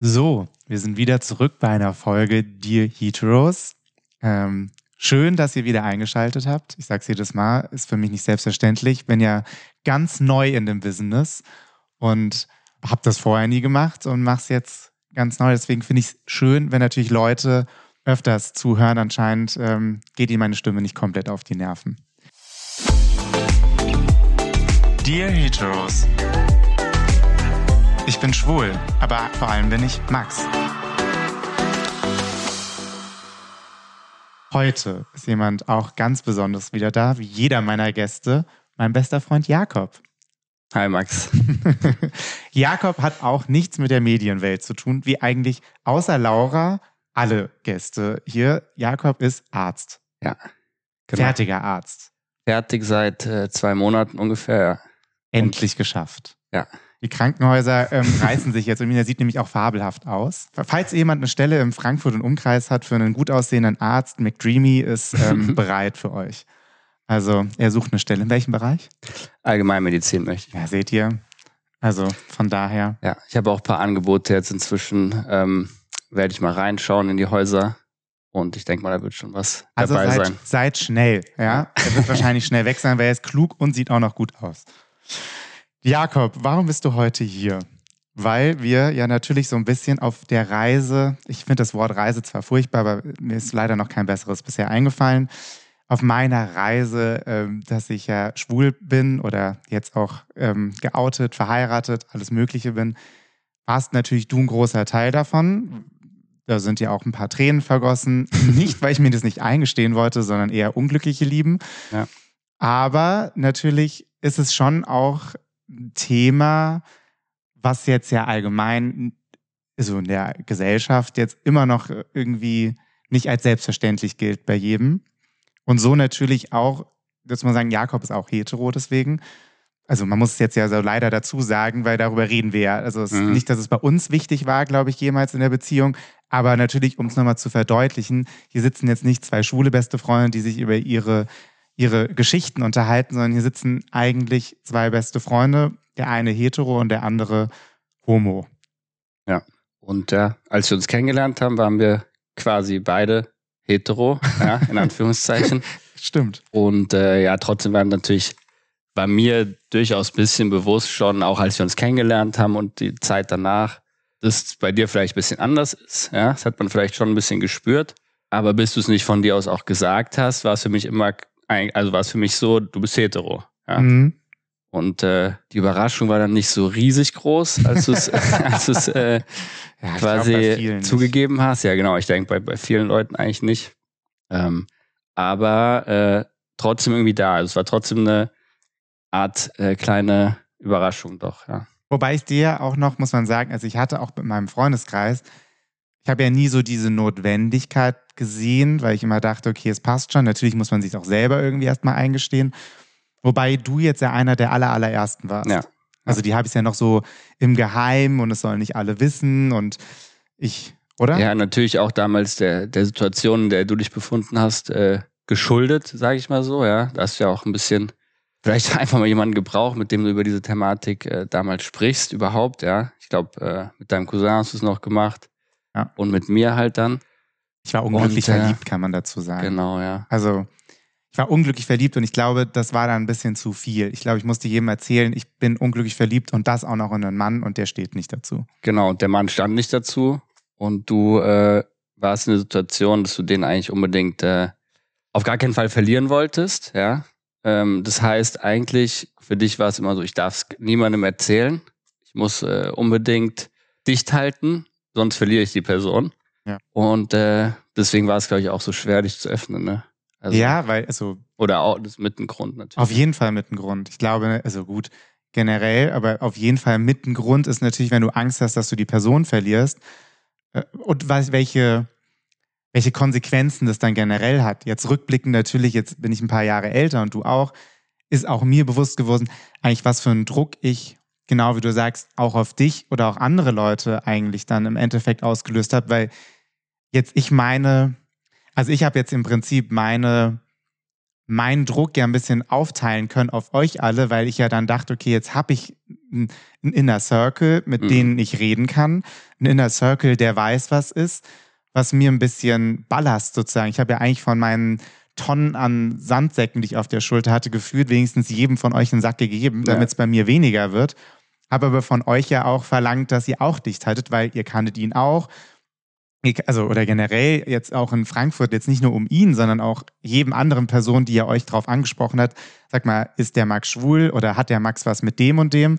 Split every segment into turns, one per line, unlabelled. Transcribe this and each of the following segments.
So, wir sind wieder zurück bei einer Folge Dear Heteros. Ähm, schön, dass ihr wieder eingeschaltet habt. Ich sage es jedes Mal, ist für mich nicht selbstverständlich. Bin ja ganz neu in dem Business und habe das vorher nie gemacht und mache es jetzt ganz neu. Deswegen finde ich es schön, wenn natürlich Leute öfters zuhören. Anscheinend ähm, geht ihnen meine Stimme nicht komplett auf die Nerven. Dear Heteros. Ich bin schwul, aber vor allem bin ich Max. Heute ist jemand auch ganz besonders wieder da, wie jeder meiner Gäste, mein bester Freund Jakob.
Hi Max.
Jakob hat auch nichts mit der Medienwelt zu tun, wie eigentlich außer Laura alle Gäste hier. Jakob ist Arzt.
Ja.
Genau. Fertiger Arzt.
Fertig seit äh, zwei Monaten ungefähr, ja.
Endlich geschafft.
Ja.
Die Krankenhäuser ähm, reißen sich jetzt. Und der sieht nämlich auch fabelhaft aus. Falls jemand eine Stelle im Frankfurt und Umkreis hat für einen gut aussehenden Arzt, McDreamy ist ähm, bereit für euch. Also er sucht eine Stelle. In welchem Bereich?
Allgemeinmedizin möchte ich.
Ja, seht ihr. Also von daher.
Ja, ich habe auch ein paar Angebote jetzt inzwischen. Ähm, werde ich mal reinschauen in die Häuser. Und ich denke mal, da wird schon was
also
dabei
seid,
sein.
Seid schnell, ja. Er wird wahrscheinlich schnell weg sein, weil er ist klug und sieht auch noch gut aus. Jakob, warum bist du heute hier? Weil wir ja natürlich so ein bisschen auf der Reise, ich finde das Wort Reise zwar furchtbar, aber mir ist leider noch kein besseres bisher eingefallen, auf meiner Reise, ähm, dass ich ja schwul bin oder jetzt auch ähm, geoutet, verheiratet, alles Mögliche bin, warst natürlich du ein großer Teil davon. Da sind ja auch ein paar Tränen vergossen. nicht, weil ich mir das nicht eingestehen wollte, sondern eher unglückliche Lieben.
Ja.
Aber natürlich ist es schon auch Thema, was jetzt ja allgemein so in der Gesellschaft jetzt immer noch irgendwie nicht als selbstverständlich gilt bei jedem. Und so natürlich auch, dass man sagen, Jakob ist auch hetero deswegen. Also man muss es jetzt ja so leider dazu sagen, weil darüber reden wir ja. Also es mhm. nicht, dass es bei uns wichtig war, glaube ich, jemals in der Beziehung. Aber natürlich, um es nochmal zu verdeutlichen, hier sitzen jetzt nicht zwei schwule beste Freunde, die sich über ihre ihre Geschichten unterhalten, sondern hier sitzen eigentlich zwei beste Freunde, der eine hetero und der andere homo.
Ja, und äh, als wir uns kennengelernt haben, waren wir quasi beide hetero, ja, in Anführungszeichen.
Stimmt.
Und äh, ja, trotzdem waren natürlich bei mir durchaus ein bisschen bewusst schon, auch als wir uns kennengelernt haben und die Zeit danach, dass es bei dir vielleicht ein bisschen anders ist. Ja, das hat man vielleicht schon ein bisschen gespürt. Aber bis du es nicht von dir aus auch gesagt hast, war es für mich immer also war es für mich so, du bist hetero. Ja? Mhm. Und äh, die Überraschung war dann nicht so riesig groß, als du es äh, ja, quasi zugegeben nicht. hast. Ja, genau, ich denke bei, bei vielen Leuten eigentlich nicht. Ähm, aber äh, trotzdem irgendwie da. Also es war trotzdem eine Art äh, kleine Überraschung doch, ja.
Wobei ich dir auch noch, muss man sagen, also ich hatte auch mit meinem Freundeskreis, ich habe ja nie so diese Notwendigkeit gesehen, weil ich immer dachte, okay, es passt schon. Natürlich muss man sich auch selber irgendwie erstmal eingestehen. Wobei du jetzt ja einer der aller, allerersten warst.
Ja.
Also die habe ich ja noch so im Geheim und es sollen nicht alle wissen und ich, oder?
Ja, natürlich auch damals der, der Situation, in der du dich befunden hast, äh, geschuldet, sage ich mal so, ja. Da hast du ja auch ein bisschen vielleicht einfach mal jemanden gebraucht, mit dem du über diese Thematik äh, damals sprichst, überhaupt, ja. Ich glaube, äh, mit deinem Cousin hast du es noch gemacht.
Ja.
Und mit mir halt dann.
Ich war unglücklich und, äh, verliebt, kann man dazu sagen.
Genau, ja.
Also, ich war unglücklich verliebt und ich glaube, das war dann ein bisschen zu viel. Ich glaube, ich musste jedem erzählen, ich bin unglücklich verliebt und das auch noch in einen Mann und der steht nicht dazu.
Genau, und der Mann stand nicht dazu und du äh, warst in der Situation, dass du den eigentlich unbedingt äh, auf gar keinen Fall verlieren wolltest, ja. Ähm, das heißt, eigentlich für dich war es immer so, ich darf es niemandem erzählen. Ich muss äh, unbedingt dicht halten sonst verliere ich die Person.
Ja.
Und äh, deswegen war es, glaube ich, auch so schwer, dich zu öffnen. Ne?
Also, ja, weil, also.
Oder auch das mit einem Grund natürlich.
Auf jeden Fall mit einem Grund. Ich glaube, also gut, generell, aber auf jeden Fall mit einem Grund ist natürlich, wenn du Angst hast, dass du die Person verlierst äh, und was, welche, welche Konsequenzen das dann generell hat. Jetzt rückblickend natürlich, jetzt bin ich ein paar Jahre älter und du auch, ist auch mir bewusst geworden, eigentlich was für einen Druck ich genau wie du sagst, auch auf dich oder auch andere Leute eigentlich dann im Endeffekt ausgelöst hat, weil jetzt ich meine, also ich habe jetzt im Prinzip meine, meinen Druck ja ein bisschen aufteilen können auf euch alle, weil ich ja dann dachte, okay, jetzt habe ich ein, ein Inner Circle, mit
Mhm.
denen ich reden kann. Ein Inner Circle, der weiß, was ist, was mir ein bisschen Ballast sozusagen. Ich habe ja eigentlich von meinen Tonnen an Sandsäcken, die ich auf der Schulter hatte, gefühlt wenigstens jedem von euch einen Sack gegeben,
Ja.
damit es bei mir weniger wird. Habe aber von euch ja auch verlangt, dass ihr auch dicht haltet, weil ihr kanntet ihn auch. Also, oder generell jetzt auch in Frankfurt, jetzt nicht nur um ihn, sondern auch jedem anderen Person, die ja euch drauf angesprochen hat. Sag mal, ist der Max schwul oder hat der Max was mit dem und dem?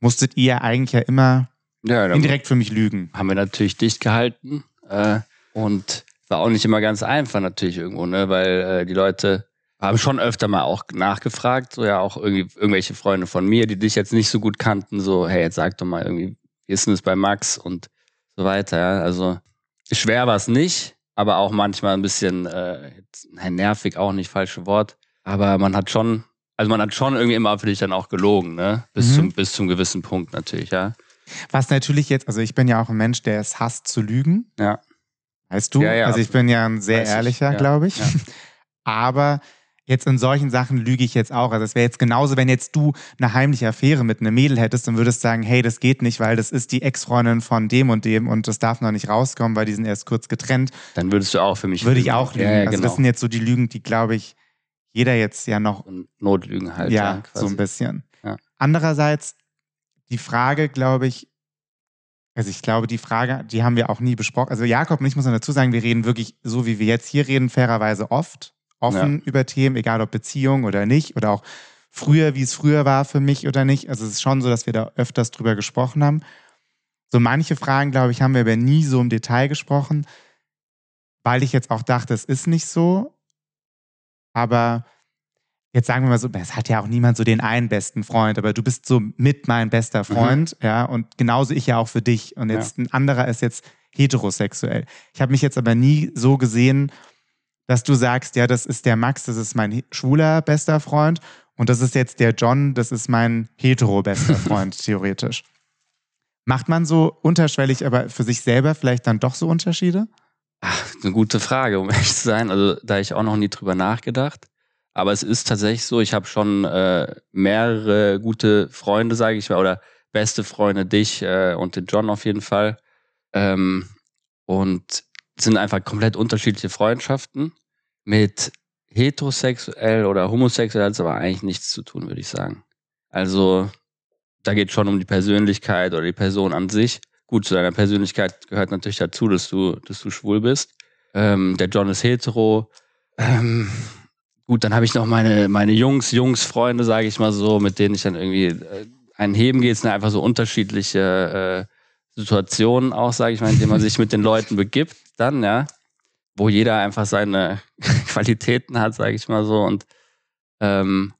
Musstet ihr eigentlich ja immer
Ja,
indirekt für mich lügen.
haben wir natürlich dicht gehalten. Äh, und war auch nicht immer ganz einfach natürlich irgendwo, ne? Weil äh, die Leute haben schon öfter mal auch nachgefragt, so ja auch irgendwie irgendwelche Freunde von mir, die dich jetzt nicht so gut kannten, so, hey, jetzt sag doch mal irgendwie, wie ist denn das bei Max und so weiter, ja. Also schwer war es nicht, aber auch manchmal ein bisschen äh, nervig auch nicht, falsche Wort. Aber man hat schon, also man hat schon irgendwie immer für dich dann auch gelogen, ne? Bis
Mhm.
zum, bis zum gewissen Punkt natürlich, ja.
Was natürlich jetzt, also ich bin ja auch ein Mensch, der es hasst zu lügen.
Ja.
Weißt du?
Ja, ja,
also ich bin ja ein sehr
ich,
ehrlicher, glaube ich.
ja.
Aber jetzt in solchen Sachen lüge ich jetzt auch. Also es wäre jetzt genauso, wenn jetzt du eine heimliche Affäre mit einem Mädel hättest und würdest sagen, hey, das geht nicht, weil das ist die Ex-Freundin von dem und dem und das darf noch nicht rauskommen, weil die sind erst kurz getrennt.
Dann würdest du auch für mich
Würde ich auch lügen.
Ja, ja,
Also
genau.
das sind jetzt so die Lügen, die, glaube ich, jeder jetzt ja noch
Und Notlügen halt.
ja,
Ja,
so ein bisschen.
Ja.
Andererseits, die Frage, glaube ich, also ich glaube, die Frage, die haben wir auch nie besprochen. Also Jakob und ich muss man dazu sagen, wir reden wirklich so, wie wir jetzt hier reden, fairerweise oft, offen über Themen, egal ob Beziehung oder nicht, oder auch früher, wie es früher war für mich oder nicht. Also es ist schon so, dass wir da öfters drüber gesprochen haben. So manche Fragen, glaube ich, haben wir aber nie so im Detail gesprochen, weil ich jetzt auch dachte, es ist nicht so. Aber jetzt sagen wir mal so, es hat ja auch niemand so den einen besten Freund, aber du bist so mit mein bester Freund, ja, und genauso ich ja auch für dich. Und jetzt ein anderer ist jetzt heterosexuell. Ich habe mich jetzt aber nie so gesehen, dass du sagst, ja, das ist der Max, das ist mein schwuler bester Freund und das ist jetzt der John, das ist mein hetero bester Freund, theoretisch. Macht man so unterschwellig aber für sich selber vielleicht dann doch so Unterschiede?
Ach, eine gute Frage, um ehrlich zu sein. Also da habe ich auch noch nie drüber nachgedacht. Aber es ist tatsächlich so, ich habe schon äh, mehrere gute Freunde, sage ich mal, oder beste Freunde, dich äh, und den John auf jeden Fall. Ähm, und es sind einfach komplett unterschiedliche Freundschaften. Mit heterosexuell oder homosexuell hat es aber eigentlich nichts zu tun, würde ich sagen. Also da geht schon um die Persönlichkeit oder die Person an sich. Gut, zu deiner Persönlichkeit gehört natürlich dazu, dass du, dass du schwul bist. Ähm, der John ist hetero. Ähm, gut, dann habe ich noch meine, meine Jungs, Jungs-Freunde, sage ich mal so, mit denen ich dann irgendwie äh, einen heben gehe. Es sind einfach so unterschiedliche äh, Situationen auch, sage ich mal, in denen man sich mit den Leuten begibt, dann, ja, wo jeder einfach seine Qualitäten hat, sage ich mal so. Und ähm,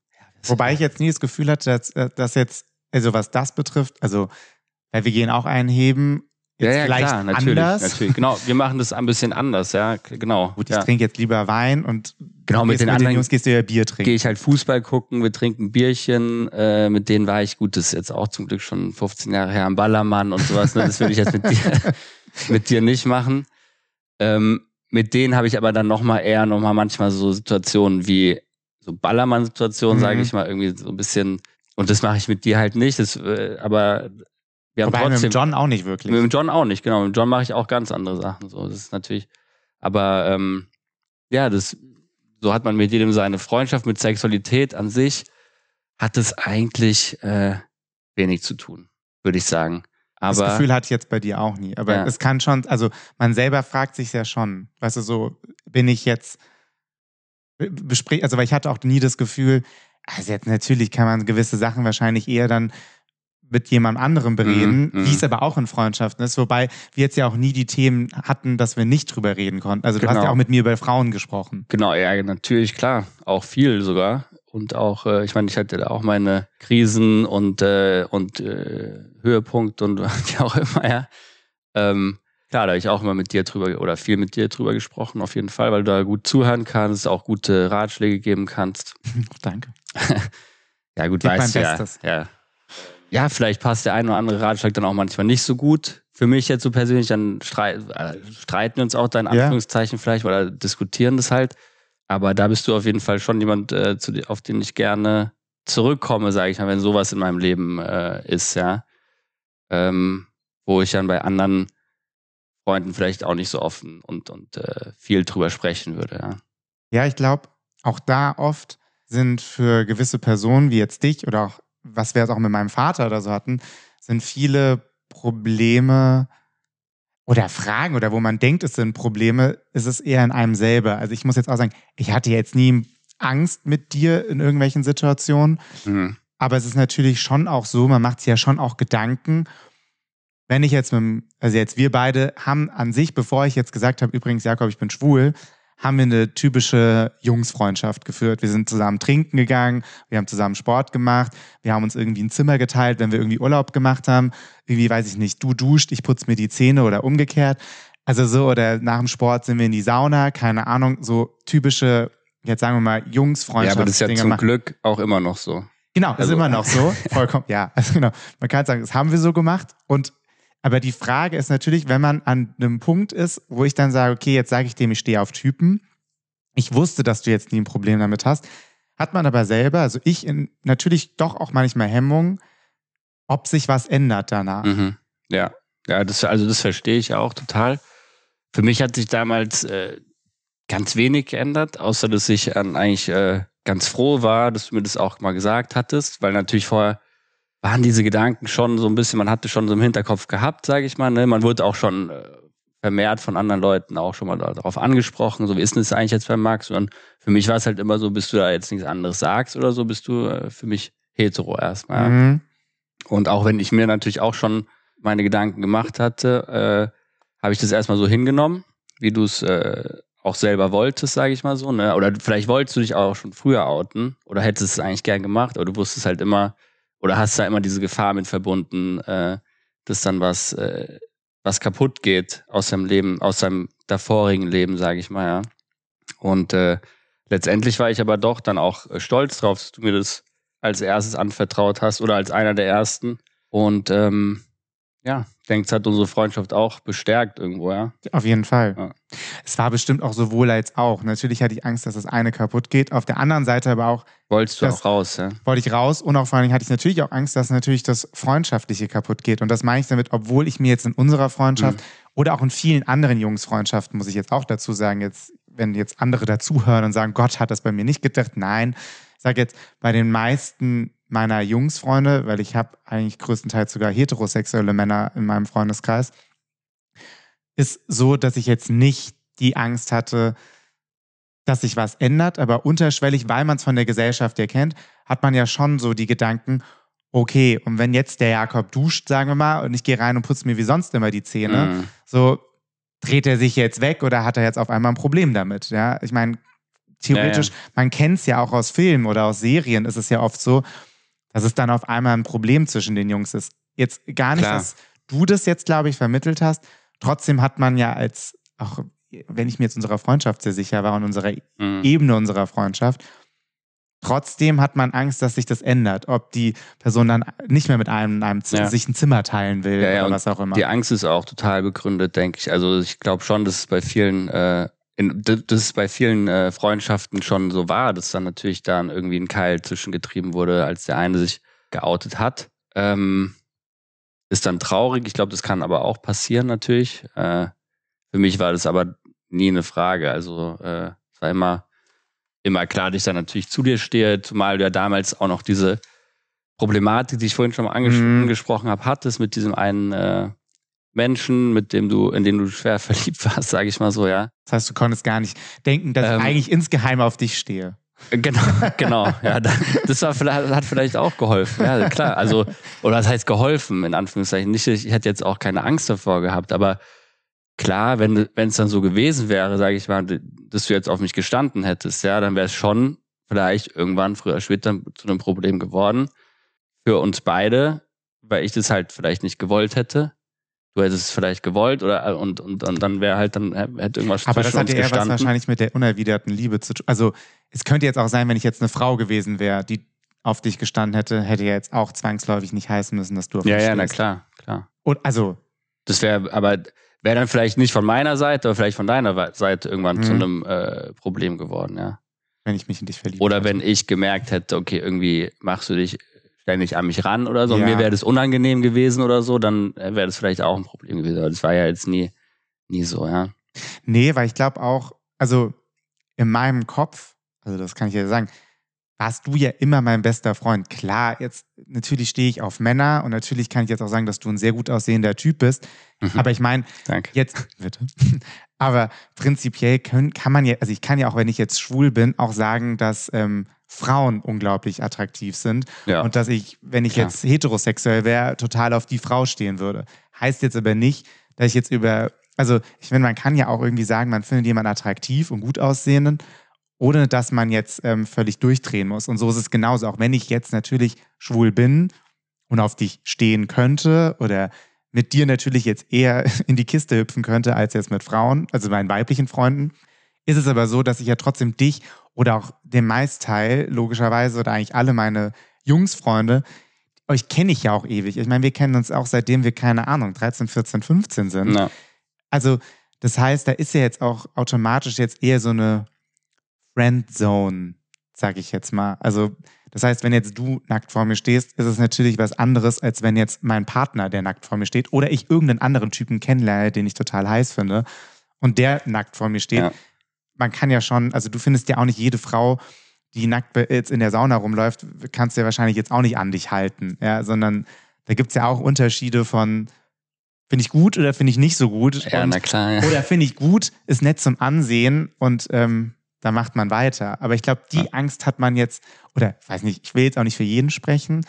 Wobei ich jetzt nie das Gefühl hatte, dass, äh, dass jetzt, also was das betrifft, also weil wir gehen auch einheben, jetzt
ja, ja,
vielleicht
klar, natürlich,
anders.
natürlich. Genau, wir machen das ein bisschen anders, ja, genau.
Gut, ich
ja.
trinke jetzt lieber Wein und
Genau, mit den
mit den
anderen
Jungs gehst du ja Bier
gehe
trinken.
ich halt Fußball gucken, wir trinken Bierchen, äh, mit denen war ich gut, das ist jetzt auch zum Glück schon 15 Jahre her am Ballermann und sowas, ne? das würde ich jetzt mit dir, mit dir nicht machen. Ähm, mit denen habe ich aber dann nochmal eher nochmal manchmal so Situationen wie so Ballermann-Situationen,
Mhm.
sage ich mal, irgendwie so ein bisschen, und das mache ich mit dir halt nicht, das, äh, aber wir haben
Wobei mit
trotzdem...
dem John auch nicht wirklich.
Mit dem John auch nicht, genau. Mit dem John mache ich auch ganz andere Sachen. So, das ist natürlich. Aber ähm, ja, das so hat man mit jedem seine Freundschaft mit Sexualität an sich hat es eigentlich äh, wenig zu tun, würde ich sagen.
Das
Aber
Gefühl hatte ich jetzt bei dir auch nie. Aber
Ja.
es kann schon, also man selber fragt sich ja schon, weißt du, so bin ich jetzt, besprich, also weil ich hatte auch nie das Gefühl, also jetzt natürlich kann man gewisse Sachen wahrscheinlich eher dann mit jemand anderem bereden,
Mhm, mhm.
wie es aber auch in Freundschaften ist, wobei wir jetzt ja auch nie die Themen hatten, dass wir nicht drüber reden konnten. Also du hast
Genau.
ja auch mit mir über Frauen gesprochen.
Genau, ja, natürlich, klar. Auch viel sogar. Und auch, äh, ich meine, ich hatte da auch meine Krisen und, äh, und äh, Höhepunkt und wie auch immer, ja. Ähm, klar, da habe ich auch immer mit dir drüber oder viel mit dir drüber gesprochen, auf jeden Fall, weil du da gut zuhören kannst, auch gute Ratschläge geben kannst.
Danke.
Ja, gut,
Gib
weißt du ja, ja. Ja, vielleicht passt der ein oder andere Ratschlag dann auch manchmal nicht so gut. Für mich jetzt so persönlich, dann streit, äh, streiten wir uns auch da in
Ja.
Anführungszeichen vielleicht oder diskutieren das halt. Aber da bist du auf jeden Fall schon jemand, äh, dir- auf den ich gerne zurückkomme, sage ich mal, wenn sowas in meinem Leben äh, ist, ja. Ähm, wo ich dann bei anderen Freunden vielleicht auch nicht so offen und, und äh, viel drüber sprechen würde, ja.
Ja, ich glaube, auch da oft sind für gewisse Personen wie jetzt dich oder auch, was wir jetzt auch mit meinem Vater oder so hatten, sind viele Probleme oder Fragen oder wo man denkt, es sind Probleme, ist es eher in einem selber. Also ich muss jetzt auch sagen, ich hatte jetzt nie Angst mit dir in irgendwelchen Situationen, mhm. aber es ist natürlich schon auch so, man macht sich ja schon auch Gedanken. Wenn ich jetzt mit, also jetzt wir beide haben an sich, bevor ich jetzt gesagt habe, übrigens Jakob, ich bin schwul, haben wir eine typische Jungsfreundschaft geführt. Wir sind zusammen trinken gegangen, wir haben zusammen Sport gemacht, wir haben uns irgendwie ein Zimmer geteilt, wenn wir irgendwie Urlaub gemacht haben. Irgendwie, weiß ich nicht, du duscht, ich putze mir die Zähne oder umgekehrt. Also so, oder nach dem Sport sind wir in die Sauna, keine Ahnung, so typische, jetzt sagen wir mal, Jungsfreundschaft.
Ja, aber das ist ja zum machen. Glück auch immer noch so.
Genau, also, ist immer noch so. Vollkommen, ja. Also genau. Man kann sagen, das haben wir so gemacht. Und aber die Frage ist natürlich, wenn man an einem Punkt ist, wo ich dann sage, okay, jetzt sage ich dem, ich stehe auf Typen. Ich wusste, dass du jetzt nie ein Problem damit hast. Hat man aber selber, also ich in, natürlich doch auch manchmal Hemmungen, ob sich was ändert danach.
Mhm. Ja, ja, das, also das verstehe ich auch total. Für mich hat sich damals äh, ganz wenig geändert, außer dass ich äh, eigentlich äh, ganz froh war, dass du mir das auch mal gesagt hattest, weil natürlich vorher waren diese Gedanken schon so ein bisschen, man hatte schon so im Hinterkopf gehabt, sage ich mal. Ne? Man wurde auch schon äh, vermehrt von anderen Leuten auch schon mal darauf angesprochen, so wie ist denn das eigentlich jetzt bei Max? Und für mich war es halt immer so, bis du da jetzt nichts anderes sagst oder so, bist du äh, für mich hetero erstmal. Mhm. Und auch wenn ich mir natürlich auch schon meine Gedanken gemacht hatte, äh, habe ich das erstmal so hingenommen, wie du es äh, auch selber wolltest, sage ich mal so. Ne? Oder vielleicht wolltest du dich auch schon früher outen oder hättest es eigentlich gern gemacht, aber du wusstest halt immer, oder hast da immer diese Gefahr mit verbunden, äh, dass dann was, äh, was kaputt geht aus seinem Leben, aus seinem davorigen Leben, sage ich mal, ja. Und äh, letztendlich war ich aber doch dann auch äh, stolz drauf, dass du mir das als erstes anvertraut hast oder als einer der ersten. Und ähm, ja, ich denke, es hat unsere Freundschaft auch bestärkt irgendwo, ja.
Auf jeden Fall. Ja. Es war bestimmt auch sowohl als auch. Natürlich hatte ich Angst, dass das eine kaputt geht. Auf der anderen Seite aber auch.
Wolltest du auch raus, ja?
Wollte ich raus und auch vor allem hatte ich natürlich auch Angst, dass natürlich das Freundschaftliche kaputt geht. Und das meine ich damit, obwohl ich mir jetzt in unserer Freundschaft mhm. oder auch in vielen anderen Jungsfreundschaften, muss ich jetzt auch dazu sagen, jetzt, wenn jetzt andere dazuhören und sagen, Gott hat das bei mir nicht gedacht, nein. Ich sage jetzt, bei den meisten meiner Jungsfreunde, weil ich habe eigentlich größtenteils sogar heterosexuelle Männer in meinem Freundeskreis, ist so, dass ich jetzt nicht die Angst hatte, dass sich was ändert, aber unterschwellig, weil man es von der Gesellschaft ja kennt, hat man ja schon so die Gedanken, okay, und wenn jetzt der Jakob duscht, sagen wir mal, und ich gehe rein und putze mir wie sonst immer die Zähne, mm. so dreht er sich jetzt weg oder hat er jetzt auf einmal ein Problem damit? Ja, ich meine, theoretisch, ja, ja. man kennt es ja auch aus Filmen oder aus Serien, ist es ja oft so, dass es dann auf einmal ein Problem zwischen den Jungs ist. Jetzt gar nicht, Klar. dass du das jetzt, glaube ich, vermittelt hast. Trotzdem hat man ja als, auch wenn ich mir jetzt unserer Freundschaft sehr sicher war und unserer mhm. Ebene unserer Freundschaft, trotzdem hat man Angst, dass sich das ändert. Ob die Person dann nicht mehr mit einem, in einem ja. sich ein Zimmer teilen will ja, ja, oder was auch immer.
Die Angst ist auch total begründet, denke ich. Also ich glaube schon, dass es bei vielen äh, in, dass es bei vielen äh, Freundschaften schon so war, dass dann natürlich dann irgendwie ein Keil zwischengetrieben wurde, als der eine sich geoutet hat. Ähm, ist dann traurig. Ich glaube, das kann aber auch passieren natürlich. Äh, für mich war das aber nie eine Frage. Also äh, es war immer, immer klar, dass ich dann natürlich zu dir stehe, zumal du ja damals auch noch diese Problematik, die ich vorhin schon mal mhm. angesprochen habe, hattest mit diesem einen äh, Menschen, mit dem du, in den du schwer verliebt warst, sage ich mal so, ja.
Das heißt, du konntest gar nicht denken, dass ähm, ich eigentlich insgeheim auf dich stehe.
Genau, genau. Ja, das war hat vielleicht auch geholfen. Ja, klar. Also, oder das heißt geholfen, in Anführungszeichen. Nicht, ich hätte jetzt auch keine Angst davor gehabt, aber klar, wenn es dann so gewesen wäre, sage ich mal, dass du jetzt auf mich gestanden hättest, ja, dann wäre es schon vielleicht irgendwann früher oder später zu einem Problem geworden. Für uns beide, weil ich das halt vielleicht nicht gewollt hätte du hättest es vielleicht gewollt oder äh, und, und, und dann wäre halt dann hätte irgendwas
Aber das hat ja eher was wahrscheinlich mit der unerwiderten Liebe zu tun. Also es könnte jetzt auch sein, wenn ich jetzt eine Frau gewesen wäre, die auf dich gestanden hätte, hätte ja jetzt auch zwangsläufig nicht heißen müssen, dass du auf
Ja, ja, na klar, klar.
Und also
das wäre aber wäre dann vielleicht nicht von meiner Seite, aber vielleicht von deiner Seite irgendwann mhm. zu einem äh, Problem geworden, ja.
wenn ich mich in dich verliebt
Oder
hätte.
wenn ich gemerkt hätte, okay, irgendwie machst du dich ständig an mich ran oder so, und
Ja.
mir wäre das unangenehm gewesen oder so, dann äh, wäre das vielleicht auch ein Problem gewesen. Aber das war ja jetzt nie, nie so, ja.
Nee, weil ich glaube auch, also in meinem Kopf, also das kann ich ja sagen, warst du ja immer mein bester Freund. Klar, jetzt natürlich stehe ich auf Männer und natürlich kann ich jetzt auch sagen, dass du ein sehr gut aussehender Typ bist.
Mhm.
Aber ich meine, jetzt, bitte. Aber prinzipiell können, kann man ja, also ich kann ja auch, wenn ich jetzt schwul bin, auch sagen, dass ähm, Frauen unglaublich attraktiv sind
Ja.
und dass ich, wenn ich
Klar.
jetzt heterosexuell wäre, total auf die Frau stehen würde. Heißt jetzt aber nicht, dass ich jetzt über, also ich finde, man kann ja auch irgendwie sagen, man findet jemanden attraktiv und gut aussehenden, ohne dass man jetzt ähm, völlig durchdrehen muss. Und so ist es genauso. Auch wenn ich jetzt natürlich schwul bin und auf dich stehen könnte oder mit dir natürlich jetzt eher in die Kiste hüpfen könnte als jetzt mit Frauen, also meinen weiblichen Freunden, ist es aber so, dass ich ja trotzdem dich oder auch den Meistteil, logischerweise, oder eigentlich alle meine Jungsfreunde, euch kenne ich ja auch ewig. Ich meine, wir kennen uns auch seitdem wir, keine Ahnung, 13, 14, 15 sind.
Ja.
Also, das heißt, da ist ja jetzt auch automatisch jetzt eher so eine Friendzone, sag ich jetzt mal. Also, das heißt, wenn jetzt du nackt vor mir stehst, ist es natürlich was anderes, als wenn jetzt mein Partner, der nackt vor mir steht, oder ich irgendeinen anderen Typen kennenlerne, den ich total heiß finde, und der nackt vor mir steht.
Ja.
Man kann ja schon, also du findest ja auch nicht jede Frau, die nackt jetzt in der Sauna rumläuft, kannst du ja wahrscheinlich jetzt auch nicht an dich halten, ja, sondern da gibt es ja auch Unterschiede von, finde ich gut oder finde ich nicht so gut.
Ja,
und
na klar. Ja.
oder finde ich gut, ist nett zum Ansehen und ähm, da macht man weiter. Aber ich glaube, die
Ja.
Angst hat man jetzt, oder weiß nicht, ich will jetzt auch nicht für jeden sprechen.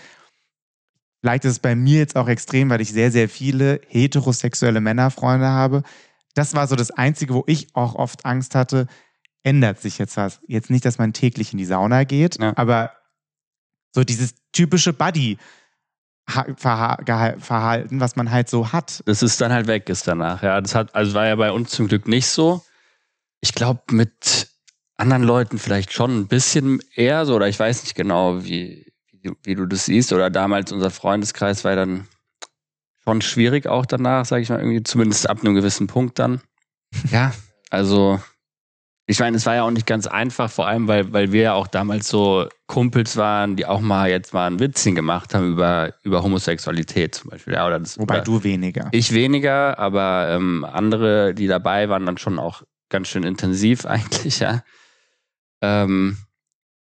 Vielleicht ist es bei mir jetzt auch extrem, weil ich sehr, sehr viele heterosexuelle Männerfreunde habe. Das war so das Einzige, wo ich auch oft Angst hatte, ändert sich jetzt was. Jetzt nicht, dass man täglich in die Sauna geht,
Ja.
aber so dieses typische Buddy. Verhalten, was man halt so hat.
das ist dann halt weg ist danach. Ja, das hat, also war ja bei uns zum Glück nicht so. Ich glaube, mit anderen Leuten vielleicht schon ein bisschen eher so, oder ich weiß nicht genau, wie, wie, du, wie du das siehst. Oder damals unser Freundeskreis war ja dann schon schwierig auch danach, sage ich mal, irgendwie, zumindest ab einem gewissen Punkt dann. Ja, also ich meine, es war ja auch nicht ganz einfach, vor allem, weil, weil wir ja auch damals so Kumpels waren, die auch mal jetzt mal ein Witzchen gemacht haben über, über Homosexualität zum Beispiel. Ja, oder das,
Wobei
oder,
du weniger.
ich weniger, aber ähm, andere, die dabei waren, dann schon auch ganz schön intensiv eigentlich, ja. Ähm,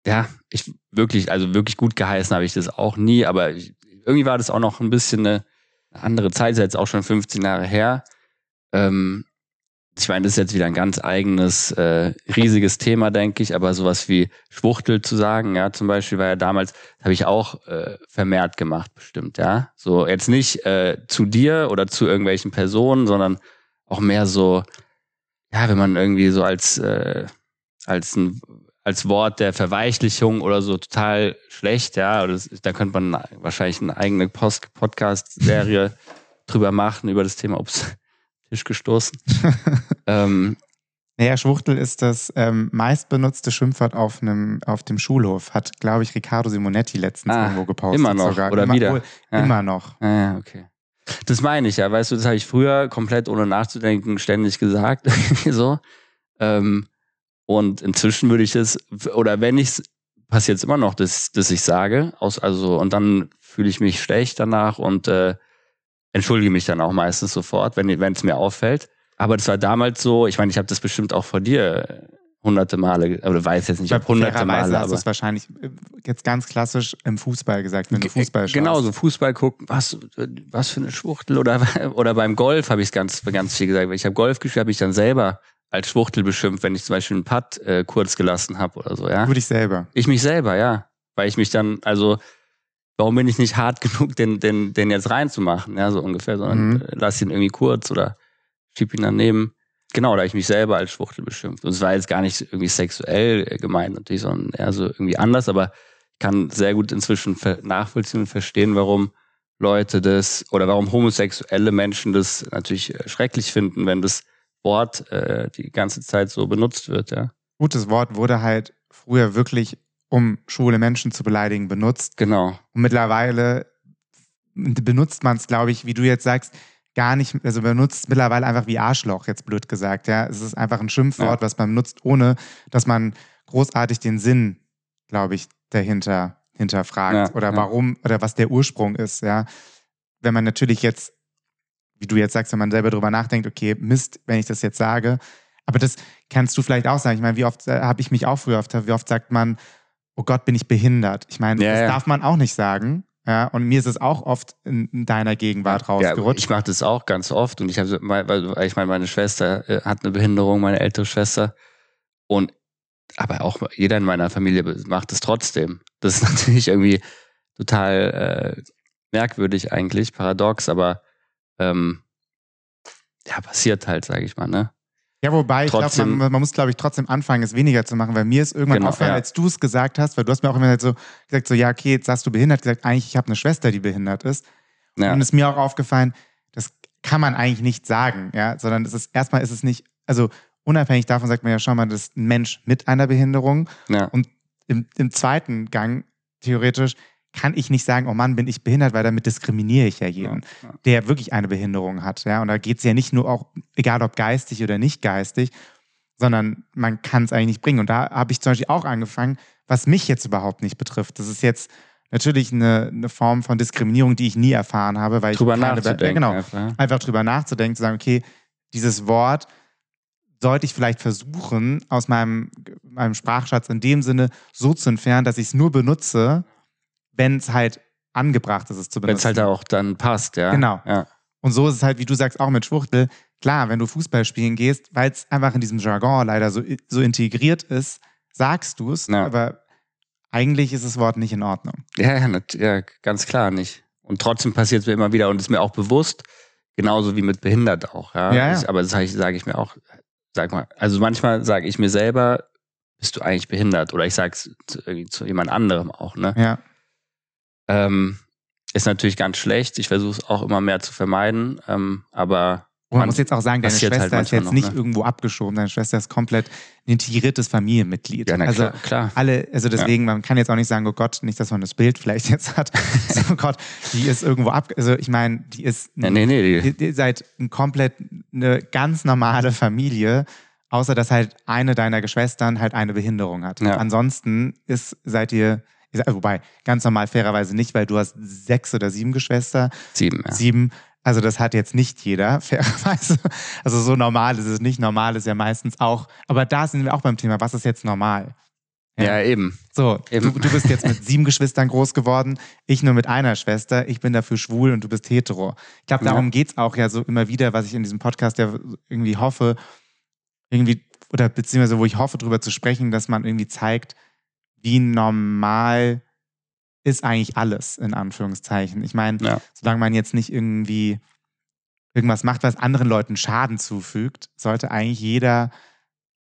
ja, ich wirklich, also wirklich gut geheißen habe ich das auch nie, aber ich, irgendwie war das auch noch ein bisschen eine andere Zeit, ist jetzt auch schon 15 Jahre her. Ähm, ich meine, das ist jetzt wieder ein ganz eigenes, äh, riesiges Thema, denke ich, aber sowas wie Schwuchtel zu sagen, ja, zum Beispiel war ja damals, habe ich auch äh, vermehrt gemacht, bestimmt, ja. So jetzt nicht äh, zu dir oder zu irgendwelchen Personen, sondern auch mehr so, ja, wenn man irgendwie so als, äh, als ein als Wort der Verweichlichung oder so total schlecht, ja. Oder das, da könnte man wahrscheinlich eine eigene Post Podcast-Serie drüber machen, über das Thema, ups, Tisch gestoßen. ähm,
Naja, Schwuchtel ist das ähm, meistbenutzte Schimpfwort auf, einem, auf dem Schulhof. Hat, glaube ich, Riccardo Simonetti letztens
Ah,
irgendwo gepostet.
immer noch,
sogar.
oder
immer,
wieder?
wohl,
Ja.
Immer noch.
Ah, ja, okay. Das meine ich ja, weißt du, das habe ich früher komplett ohne nachzudenken ständig gesagt. so. Ähm, und inzwischen würde ich es, oder wenn ich es, passiert es immer noch, dass, dass ich sage, aus, also, und dann fühle ich mich schlecht danach und äh, entschuldige mich dann auch meistens sofort, wenn es mir auffällt. Aber das war damals so, ich meine, ich habe das bestimmt auch vor dir äh, hunderte Male, oder weiß jetzt nicht, ob hunderte Male,
hast du
aber
es wahrscheinlich äh, jetzt ganz klassisch im Fußball gesagt, wenn du Fußball schaust.
Genau, so Fußball gucken, was, was für eine Schwuchtel oder, oder beim Golf habe ich es ganz, ganz viel gesagt. Ich habe Golf gespielt, habe ich dann selber als Schwuchtel beschimpft, wenn ich zum Beispiel einen Putt äh, kurz gelassen habe oder so, ja.
Du dich selber.
Ich mich selber, ja. Weil ich mich dann, also, warum bin ich nicht hart genug, den, den, den jetzt reinzumachen, ja, so ungefähr, sondern
Mhm.
äh, lass ihn irgendwie kurz oder schieb ihn daneben. Genau, da hab ich mich selber als Schwuchtel beschimpft. Und es war jetzt gar nicht irgendwie sexuell äh, gemeint natürlich, sondern eher so irgendwie anders, aber ich kann sehr gut inzwischen nachvollziehen und verstehen, warum Leute das oder warum homosexuelle Menschen das natürlich äh, schrecklich finden, wenn das Wort äh, die ganze Zeit so benutzt wird, ja.
Gutes Wort wurde halt früher wirklich, um schwule Menschen zu beleidigen, benutzt.
Genau.
Und mittlerweile benutzt man es, glaube ich, wie du jetzt sagst, gar nicht, also benutzt es mittlerweile einfach wie Arschloch, jetzt blöd gesagt. Ja, es ist einfach ein Schimpfwort,
Ja.
was man benutzt, ohne dass man großartig den Sinn, glaube ich, dahinter hinterfragt
Ja,
oder
ja.
warum oder was der Ursprung ist, ja. Wenn man natürlich jetzt, wie du jetzt sagst, wenn man selber drüber nachdenkt, okay, Mist, wenn ich das jetzt sage, aber das kannst du vielleicht auch sagen. Ich meine, wie oft äh, habe ich mich auch früher oft, wie oft sagt man, oh Gott, bin ich behindert? Ich meine,
Ja,
das
ja.
darf man auch nicht sagen. Ja, und mir ist es auch oft in, in deiner Gegenwart
Ja,
rausgerutscht.
ich mache das auch ganz oft und ich habe, weil ich meine, meine Schwester äh, hat eine Behinderung, meine ältere Schwester und aber auch jeder in meiner Familie macht es trotzdem. Das ist natürlich irgendwie total äh, merkwürdig eigentlich, paradox, aber ähm, ja passiert halt, sage ich mal, ne?
Ja, wobei, ich glaube,
Trotzdem-
man, man muss, glaube ich, trotzdem anfangen, es weniger zu machen, weil mir ist irgendwann
Genau,
aufgefallen,
ja.
als du es gesagt hast, weil du hast mir auch immer so gesagt, so, ja, okay, jetzt hast du behindert, gesagt, eigentlich, ich habe eine Schwester, die behindert ist.
Ja.
Und es ist mir auch aufgefallen, das kann man eigentlich nicht sagen, ja, sondern es ist, erstmal ist es nicht, also unabhängig davon sagt man ja schon mal, das ist ein Mensch mit einer Behinderung.
Ja.
Im, im zweiten Gang, theoretisch, kann ich nicht sagen, oh Mann, bin ich behindert, weil damit diskriminiere ich ja jeden,
Ja, ja.
der wirklich eine Behinderung hat. Ja? Und da geht es ja nicht nur auch, egal ob geistig oder nicht geistig, sondern man kann es eigentlich nicht bringen. Und da habe ich zum Beispiel auch angefangen, was mich jetzt überhaupt nicht betrifft. Das ist jetzt natürlich eine, eine Form von Diskriminierung, die ich nie erfahren habe, weil
Drüber
ich
nachzudenken.
Ja, genau,
einfach,
einfach drüber nachzudenken, zu sagen, okay, dieses Wort sollte ich vielleicht versuchen, aus meinem, meinem Sprachschatz in dem Sinne so zu entfernen, dass ich es nur benutze, wenn es halt angebracht ist, es zu
Wenn
benutzen.
es halt auch dann passt, ja.
Genau.
Ja.
Und so ist es halt, wie du sagst, auch mit Schwuchtel. Klar, wenn du Fußball spielen gehst, weil es einfach in diesem Jargon leider so, so integriert ist, sagst du es,
Ja.
aber eigentlich ist das Wort nicht in Ordnung.
Ja, ja, ja, ganz klar nicht. Und trotzdem passiert es mir immer wieder und ist mir auch bewusst, genauso wie mit behindert auch. Ja,
Ja, ja.
Aber das sage ich, mir auch, sag mal, also manchmal sage ich mir selber, bist du eigentlich behindert? Oder ich sage es zu, irgendwie zu jemand anderem auch. Ne?
Ja.
Ähm, ist natürlich ganz schlecht. Ich versuche es auch immer mehr zu vermeiden. Ähm, aber
Und man muss jetzt auch sagen, deine
passiert
Schwester
halt
ist jetzt
manchmal
nicht
noch, ne?
irgendwo abgeschoben. Deine Schwester ist komplett ein integriertes Familienmitglied.
ja, na
also
klar, klar.
alle, also deswegen, man kann jetzt auch nicht sagen, oh Gott, nicht, dass man das Bild vielleicht jetzt hat. so, oh Gott, die ist irgendwo ab. Also ich meine, die ist
Ja, nee, nee, die,
ihr, ihr seid ein komplett eine ganz normale Familie, außer dass halt eine deiner Geschwistern halt eine Behinderung hat.
Ja.
Ansonsten ist, seid ihr, wobei, ganz normal fairerweise nicht, weil du hast sechs oder sieben Geschwister.
sieben, ja.
Sieben. Also das hat jetzt nicht jeder, fairerweise. Also so normal ist es nicht. Normal ist ja meistens auch, aber da sind wir auch beim Thema, was ist jetzt normal?
Ja, eben.
So, du,
Eben.
du bist jetzt mit sieben Geschwistern groß geworden, ich nur mit einer Schwester, ich bin dafür schwul und du bist hetero. Ich glaube,
Ja.
darum geht's auch ja so immer wieder, was ich in diesem Podcast ja irgendwie hoffe, irgendwie, oder beziehungsweise wo ich hoffe, drüber zu sprechen, dass man irgendwie zeigt, wie normal ist eigentlich alles, in Anführungszeichen. Ich meine,
Ja.
solange man jetzt nicht irgendwie irgendwas macht, was anderen Leuten Schaden zufügt, sollte eigentlich jeder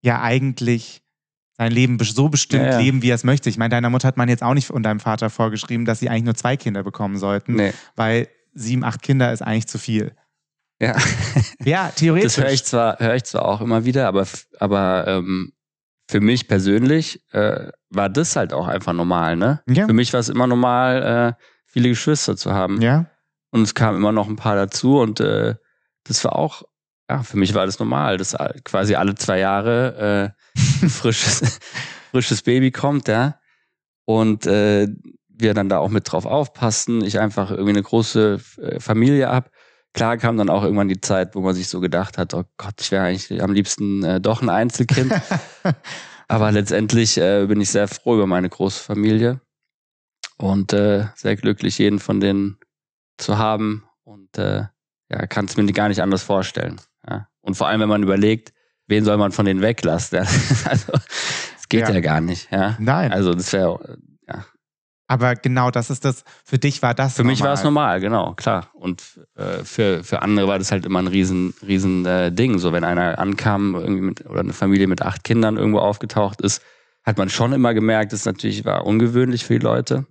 ja eigentlich sein Leben so bestimmt
Ja, ja.
leben, wie er es möchte. Ich meine, deiner Mutter hat man jetzt auch nicht und deinem Vater vorgeschrieben, dass sie eigentlich nur zwei Kinder bekommen sollten,
Nee.
weil sieben, acht Kinder ist eigentlich zu viel.
Ja.
Ja, theoretisch.
Das höre ich zwar, höre ich zwar auch immer wieder, aber, aber ähm, für mich persönlich äh, war das halt auch einfach normal, ne?
Ja.
Für mich war es immer normal, äh, viele Geschwister zu haben.
Ja,
Und es kamen immer noch ein paar dazu und äh, das war auch, ja, für mich war das normal, dass quasi alle zwei Jahre äh, ein frisches, frisches Baby kommt, ja. Und äh, wir dann da auch mit drauf aufpassen, ich einfach irgendwie eine große äh, Familie ab. Klar kam dann auch irgendwann die Zeit, wo man sich so gedacht hat, oh Gott, ich wäre eigentlich am liebsten äh, doch ein Einzelkind. Aber letztendlich äh, bin ich sehr froh über meine große Familie und äh, sehr glücklich, jeden von denen zu haben und äh, ja, kann es mir gar nicht anders vorstellen. Ja. Und vor allem, wenn man überlegt, wen soll man von denen weglassen? Ja. also, das geht
Ja.
ja. gar nicht. Ja.
nein.
Also das wäre,
aber genau das ist das, für dich war das
für mich war es normal, genau, klar. Und äh, für, für andere war das halt immer ein riesen, riesen äh, Ding. So, wenn einer ankam irgendwie mit, oder eine Familie mit acht Kindern irgendwo aufgetaucht ist, hat man schon immer gemerkt, das natürlich war ungewöhnlich für die Leute.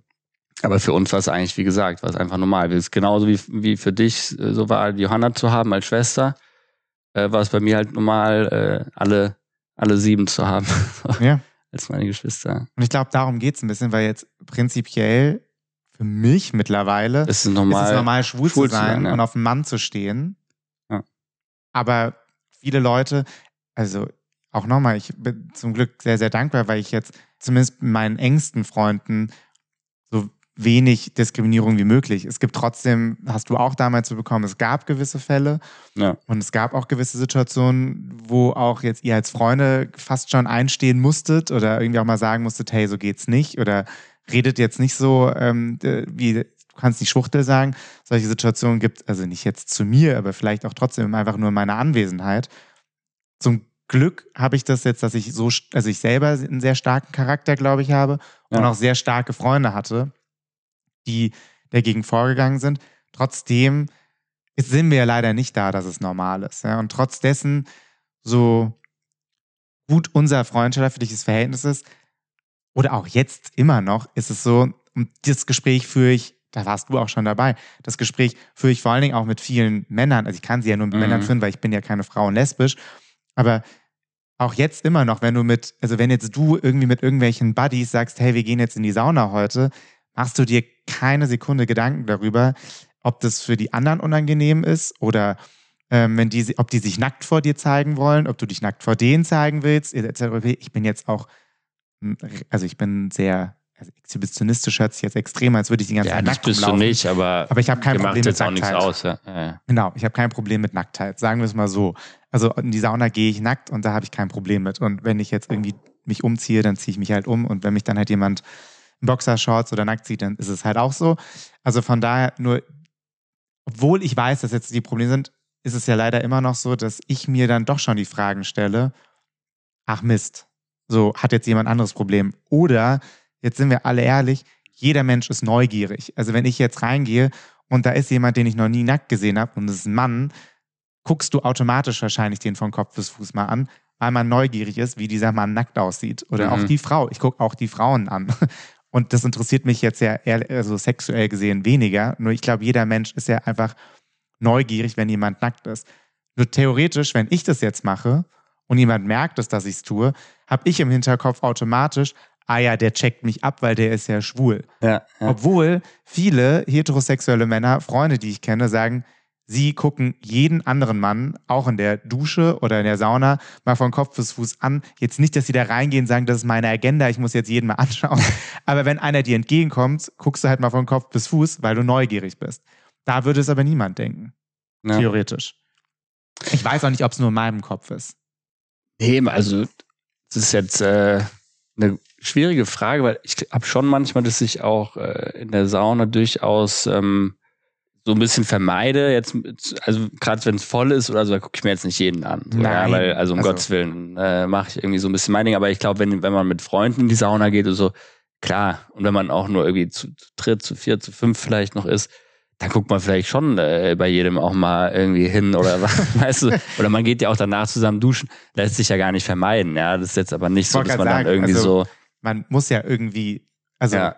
Aber für uns war es eigentlich, wie gesagt, war es einfach normal. Es ist genauso wie, wie für dich äh, so war, Johanna zu haben als Schwester, äh, war es bei mir halt normal, äh, alle, alle sieben zu haben
Ja.
Als meine Geschwister.
Und ich glaube, darum geht es ein bisschen, weil jetzt prinzipiell für mich mittlerweile
Es ist normal.
ist es normal, schwul,
schwul
zu
zu
sein
sein, ja.
und auf einen Mann zu stehen.
Ja.
Aber viele Leute, also auch nochmal, ich bin zum Glück sehr, sehr dankbar, weil ich jetzt zumindest meinen engsten Freunden wenig Diskriminierung wie möglich. Es gibt trotzdem, hast du auch damals so bekommen, es gab gewisse Fälle
Ja.
und es gab auch gewisse Situationen, wo auch jetzt ihr als Freunde fast schon einstehen musstet oder irgendwie auch mal sagen musstet, hey, so geht's nicht oder redet jetzt nicht so, ähm, wie du kannst nicht Schwuchtel sagen. Solche Situationen gibt also nicht jetzt zu mir, aber vielleicht auch trotzdem einfach nur in meiner Anwesenheit. Zum Glück habe ich das jetzt, dass ich so, also ich selber einen sehr starken Charakter, glaube ich, habe und
Ja.
auch sehr starke Freunde hatte, die dagegen vorgegangen sind. Trotzdem sind wir ja leider nicht da, dass es normal ist. Ja? Und trotz dessen, so gut unser freundschaftliches Verhältnis ist, oder auch jetzt immer noch, ist es so, und das Gespräch führe ich, da warst du auch schon dabei, das Gespräch führe ich vor allen Dingen auch mit vielen Männern. Also ich kann sie ja nur mit
Mhm.
Männern führen, weil ich bin ja keine Frau und lesbisch. Aber auch jetzt immer noch, wenn du mit, also wenn jetzt du irgendwie mit irgendwelchen Buddies sagst, hey, wir gehen jetzt in die Sauna heute, machst du dir keine Sekunde Gedanken darüber, ob das für die anderen unangenehm ist oder ähm, wenn die, ob die sich nackt vor dir zeigen wollen, ob du dich nackt vor denen zeigen willst, etc. Ich bin jetzt auch, also ich bin sehr, also exhibitionistisch hört sich jetzt extrem, als würde ich die ganze
Ja,
Zeit nackt
bist du nicht, aber,
Aber ich habe kein Problem mit Nacktheit.
aus. Ja. Ja.
Genau, ich habe kein Problem mit Nacktheit, sagen wir es mal so. Also in die Sauna gehe ich nackt und da habe ich kein Problem mit. Und wenn ich jetzt irgendwie mich umziehe, dann ziehe ich mich halt um. Und wenn mich dann halt jemand Boxershorts oder nackt sieht, dann ist es halt auch so. Also von daher nur, obwohl ich weiß, dass jetzt die Probleme sind, ist es ja leider immer noch so, dass ich mir dann doch schon die Fragen stelle, ach Mist, so hat jetzt jemand anderes Problem. Oder, jetzt sind wir alle ehrlich, jeder Mensch ist neugierig. Also wenn ich jetzt reingehe und da ist jemand, den ich noch nie nackt gesehen habe und das ist ein Mann, guckst du automatisch wahrscheinlich den von Kopf bis Fuß mal an, weil man neugierig ist, wie dieser Mann nackt aussieht. Oder
Mhm.
auch die Frau. Ich gucke auch die Frauen an. Und das interessiert mich jetzt ja eher, also sexuell gesehen weniger. Nur ich glaube, jeder Mensch ist ja einfach neugierig, wenn jemand nackt ist. Nur theoretisch, wenn ich das jetzt mache und jemand merkt es, dass ich es tue, habe ich im Hinterkopf automatisch, ah ja, der checkt mich ab, weil der ist ja schwul.
Ja, ja.
Obwohl viele heterosexuelle Männer, Freunde, die ich kenne, sagen, sie gucken jeden anderen Mann, auch in der Dusche oder in der Sauna, mal von Kopf bis Fuß an. Jetzt nicht, dass sie da reingehen und sagen, das ist meine Agenda, ich muss jetzt jeden mal anschauen. Aber wenn einer dir entgegenkommt, guckst du halt mal von Kopf bis Fuß, weil du neugierig bist. Da würde es aber niemand denken,
Ja.
theoretisch. Ich weiß auch nicht, ob es nur in meinem Kopf ist.
Nee, also das ist jetzt äh, eine schwierige Frage, weil ich habe schon manchmal, dass ich auch äh, in der Sauna durchaus ähm, so ein bisschen vermeide. Jetzt, also gerade wenn es voll ist oder so, da gucke ich mir jetzt nicht jeden an. So, ja, weil, also um
also-
Gottes Willen, äh, mache ich irgendwie so ein bisschen mein Ding. Aber ich glaube, wenn, wenn man mit Freunden in die Sauna geht oder so, klar. Und wenn man auch nur irgendwie zu, zu dritt, zu vier, zu fünf vielleicht noch ist, dann guckt man vielleicht schon äh, bei jedem auch mal irgendwie hin oder was, weißt du, oder man geht ja auch danach zusammen duschen, lässt sich ja gar nicht vermeiden, ja, das ist jetzt aber nicht so, dass man
grad
dann
sagen,
irgendwie
also-
so,
Man muss ja irgendwie, also
Ja.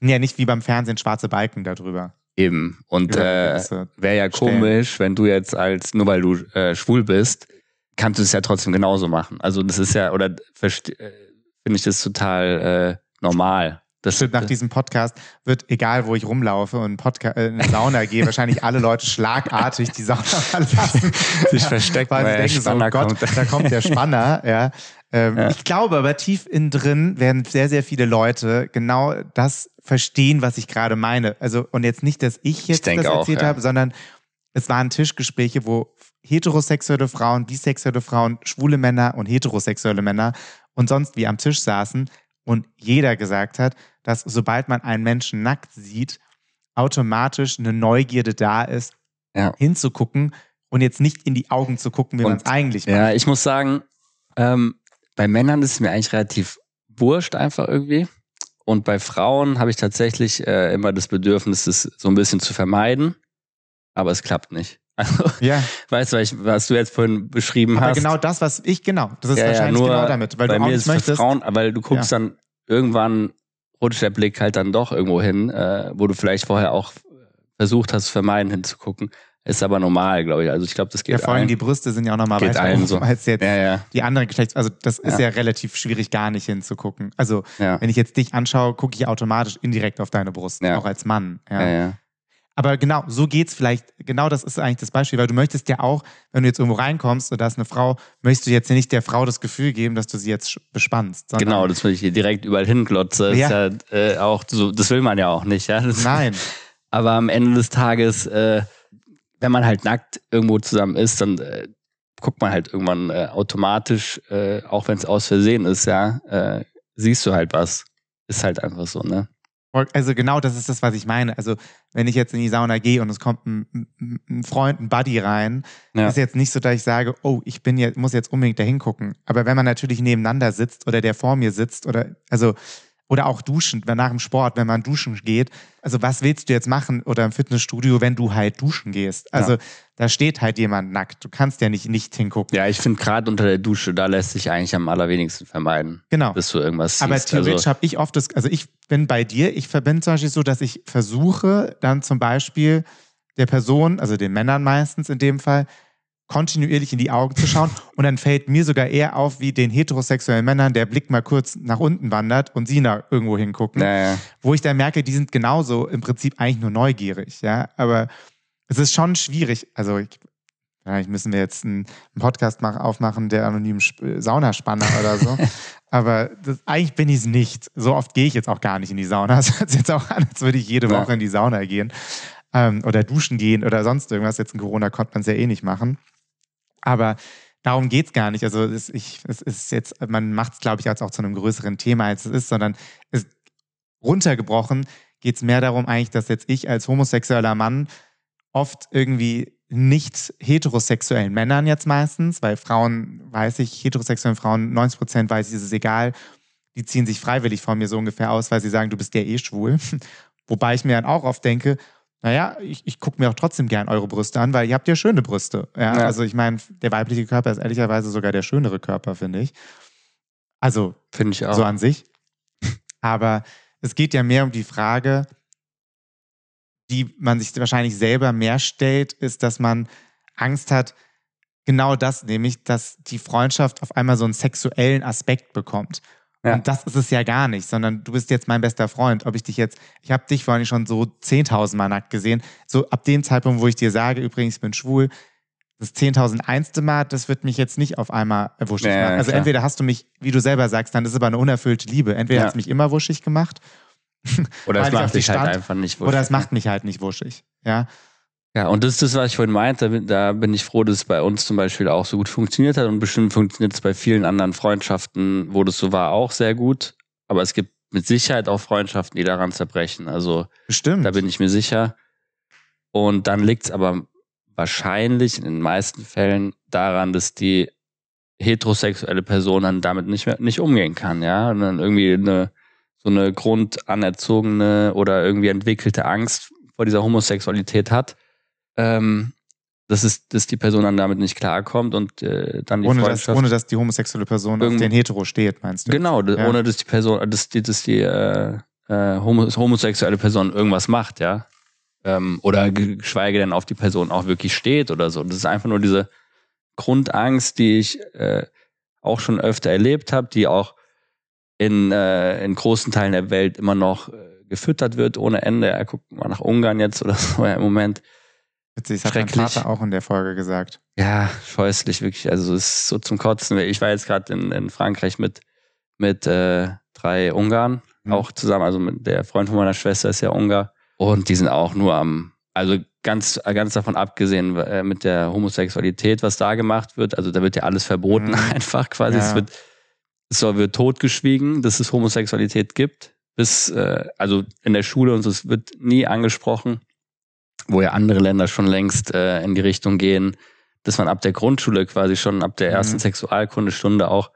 ja nicht wie beim Fernsehen schwarze Balken darüber.
Eben, und
Über
äh, wäre ja
Stellen.
komisch, wenn du jetzt als, nur weil du äh, schwul bist, kannst du es ja trotzdem genauso machen, also das ist ja, oder äh, finde ich das total äh, normal. Das,
Stimmt, nach diesem Podcast wird, egal wo ich rumlaufe und Podca äh, in eine Sauna gehe, wahrscheinlich alle Leute schlagartig die Sauna verlassen.
Sich verstecken,
weil sie
weil der
denken so, oh Gott,
kommt.
da kommt der Spanner. Ja. Ähm,
Ja.
Ich glaube aber tief innen drin werden sehr, sehr viele Leute genau das verstehen, was ich gerade meine. Also, und jetzt nicht, dass ich jetzt
denke
das
auch,
erzählt
ja.
habe, sondern es waren Tischgespräche, wo heterosexuelle Frauen, bisexuelle Frauen, schwule Männer und heterosexuelle Männer und sonst wie am Tisch saßen und jeder gesagt hat, dass sobald man einen Menschen nackt sieht, automatisch eine Neugierde da ist,
Ja.
hinzugucken und jetzt nicht in die Augen zu gucken, wie man es eigentlich macht.
Ja, ich muss sagen, ähm, bei Männern ist es mir eigentlich relativ wurscht einfach irgendwie. Und bei Frauen habe ich tatsächlich äh, immer das Bedürfnis, das so ein bisschen zu vermeiden. Aber es klappt nicht. Also,
Ja,
weißt du, was du jetzt vorhin beschrieben
aber
hast?
genau das, was ich, genau, das ist
Ja, ja,
wahrscheinlich
nur
genau damit, weil
bei
du auch
mir ist
möchtest.
Frauen, weil du guckst dann irgendwann rutscht der Blick halt dann doch irgendwo hin, äh, wo du vielleicht vorher auch versucht hast, vermeiden hinzugucken. Ist aber normal, glaube ich. Also ich glaube, das geht
Ja, vor allem
allen.
die Brüste sind ja auch nochmal weiter
allen
oben
so.
als jetzt
ja, ja,
die anderen Geschlechts. Also das ist
Ja.
ja relativ schwierig, gar nicht hinzugucken. Also wenn ich jetzt dich anschaue, gucke ich automatisch indirekt auf deine Brust,
Ja.
auch als Mann. Ja.
ja, ja.
Aber genau, so geht's vielleicht, genau das ist eigentlich das Beispiel, weil du möchtest ja auch, wenn du jetzt irgendwo reinkommst und da ist eine Frau, möchtest du jetzt nicht der Frau das Gefühl geben, dass du sie jetzt bespannst.
Genau, das will ich hier direkt überall hinglotze. Ja. Ist ja äh, auch so, das will man ja auch nicht, ja. Das,
Nein.
Aber am Ende des Tages, äh, wenn man halt nackt irgendwo zusammen ist, dann äh, guckt man halt irgendwann äh, automatisch, äh, auch wenn es aus Versehen ist, ja, äh, siehst du halt was. Ist halt einfach so, ne?
Also genau das ist das, was ich meine. Also wenn ich jetzt in die Sauna gehe und es kommt ein, ein Freund, ein Buddy rein, ja. ist jetzt nicht so, dass ich sage, oh, ich bin jetzt, muss jetzt unbedingt da hingucken. Aber wenn man natürlich nebeneinander sitzt oder der vor mir sitzt oder also oder auch duschen, wenn nach dem Sport, wenn man duschen geht. Also was willst du jetzt machen oder im Fitnessstudio, wenn du halt duschen gehst? Also ja. da steht halt jemand nackt. Du kannst ja nicht nicht hingucken.
Ja, ich finde gerade unter der Dusche, da lässt sich eigentlich am allerwenigsten vermeiden.
Genau.
Bis du irgendwas
Aber
siehst.
theoretisch also, habe ich oft das, also ich bin bei dir, ich verbinde zum Beispiel so, dass ich versuche dann zum Beispiel der Person, also den Männern meistens in dem Fall, kontinuierlich in die Augen zu schauen. Und dann fällt mir sogar eher auf, wie den heterosexuellen Männern der Blick mal kurz nach unten wandert und sie nach irgendwo hingucken.
Naja.
Wo ich dann merke, die sind genauso im Prinzip eigentlich nur neugierig. Ja, aber es ist schon schwierig. Also ich, vielleicht müssen wir jetzt einen Podcast aufmachen, der anonymen Saunaspanner oder so. aber das, eigentlich bin ich es nicht. So oft gehe ich jetzt auch gar nicht in die Sauna. Es hört sich jetzt auch an, als würde ich jede Woche ja. in die Sauna gehen. Ähm, oder duschen gehen oder sonst irgendwas. Jetzt in Corona konnte man es ja eh nicht machen. Aber darum geht es gar nicht. Also es, ich, es ist jetzt, man macht es, glaube ich, als auch zu einem größeren Thema, als es ist, sondern es, runtergebrochen geht es mehr darum eigentlich, dass jetzt ich als homosexueller Mann oft irgendwie nicht heterosexuellen Männern jetzt meistens, weil Frauen, weiß ich, heterosexuellen Frauen, 90 Prozent weiß ich, ist es egal, die ziehen sich freiwillig vor mir so ungefähr aus, weil sie sagen, du bist ja eh schwul. Wobei ich mir dann auch oft denke, naja, ich, ich gucke mir auch trotzdem gern eure Brüste an, weil ihr habt ja schöne Brüste. Ja? ja. Also ich meine, der weibliche Körper ist ehrlicherweise sogar der schönere Körper, finde ich. Also,
finde ich auch.
So an sich. Aber es geht ja mehr um die Frage, die man sich wahrscheinlich selber mehr stellt, ist, dass man Angst hat, genau das, nämlich, dass die Freundschaft auf einmal so einen sexuellen Aspekt bekommt. Ja. Und das ist es ja gar nicht, sondern du bist jetzt mein bester Freund. Ob ich dich jetzt, ich habe dich vorhin schon so 10.000 Mal nackt gesehen. So ab dem Zeitpunkt, wo ich dir sage, übrigens, ich bin schwul, das 10.000 Mal, das wird mich jetzt nicht auf einmal wuschig ja, machen. Also klar. entweder hast du mich, wie du selber sagst, dann ist es aber eine unerfüllte Liebe. Entweder ja. hat es mich immer wuschig gemacht.
Oder es macht dich halt einfach nicht
wuschig. Oder es macht mich halt nicht wuschig. Ja.
Ja, und das ist das, was ich vorhin meinte. Da bin ich froh, dass es bei uns zum Beispiel auch so gut funktioniert hat und bestimmt funktioniert es bei vielen anderen Freundschaften, wo das so war, auch sehr gut. Aber es gibt mit Sicherheit auch Freundschaften, die daran zerbrechen. Also
bestimmt.
da bin ich mir sicher. Und dann liegt es aber wahrscheinlich in den meisten Fällen daran, dass die heterosexuelle Person dann damit nicht mehr nicht umgehen kann, ja, und dann irgendwie eine so eine grundanerzogene oder irgendwie entwickelte Angst vor dieser Homosexualität hat ähm, dass, es, dass die Person dann damit nicht klarkommt und äh, dann die
ohne
Freundschaft...
Dass, ohne dass die homosexuelle Person auf den Hetero steht, meinst du?
Genau, ja. ohne dass die Person, dass die, dass die äh, äh, homosexuelle Person irgendwas macht, ja. Ähm, oder geschweige denn auf die Person auch wirklich steht oder so. Das ist einfach nur diese Grundangst, die ich äh, auch schon öfter erlebt habe, die auch in, äh, in großen Teilen der Welt immer noch äh, gefüttert wird ohne Ende. Ja, guck mal nach Ungarn jetzt oder so ja, im Moment
Witzig, das hat mein Vater auch in der Folge gesagt.
Ja, scheußlich, wirklich. Also es ist so zum Kotzen. Ich war jetzt gerade in, in Frankreich mit, mit äh, drei Ungarn, mhm. auch zusammen. Also mit der Freund von meiner Schwester ist ja Ungar. Und die sind auch nur am, also ganz, ganz davon abgesehen äh, mit der Homosexualität, was da gemacht wird. Also da wird ja alles verboten, mhm. einfach quasi. Ja. Es wird, es wird totgeschwiegen, dass es Homosexualität gibt. Bis, äh, also in der Schule und so, es wird nie angesprochen wo ja andere Länder schon längst äh, in die Richtung gehen, dass man ab der Grundschule quasi schon ab der ersten mhm. Sexualkundestunde auch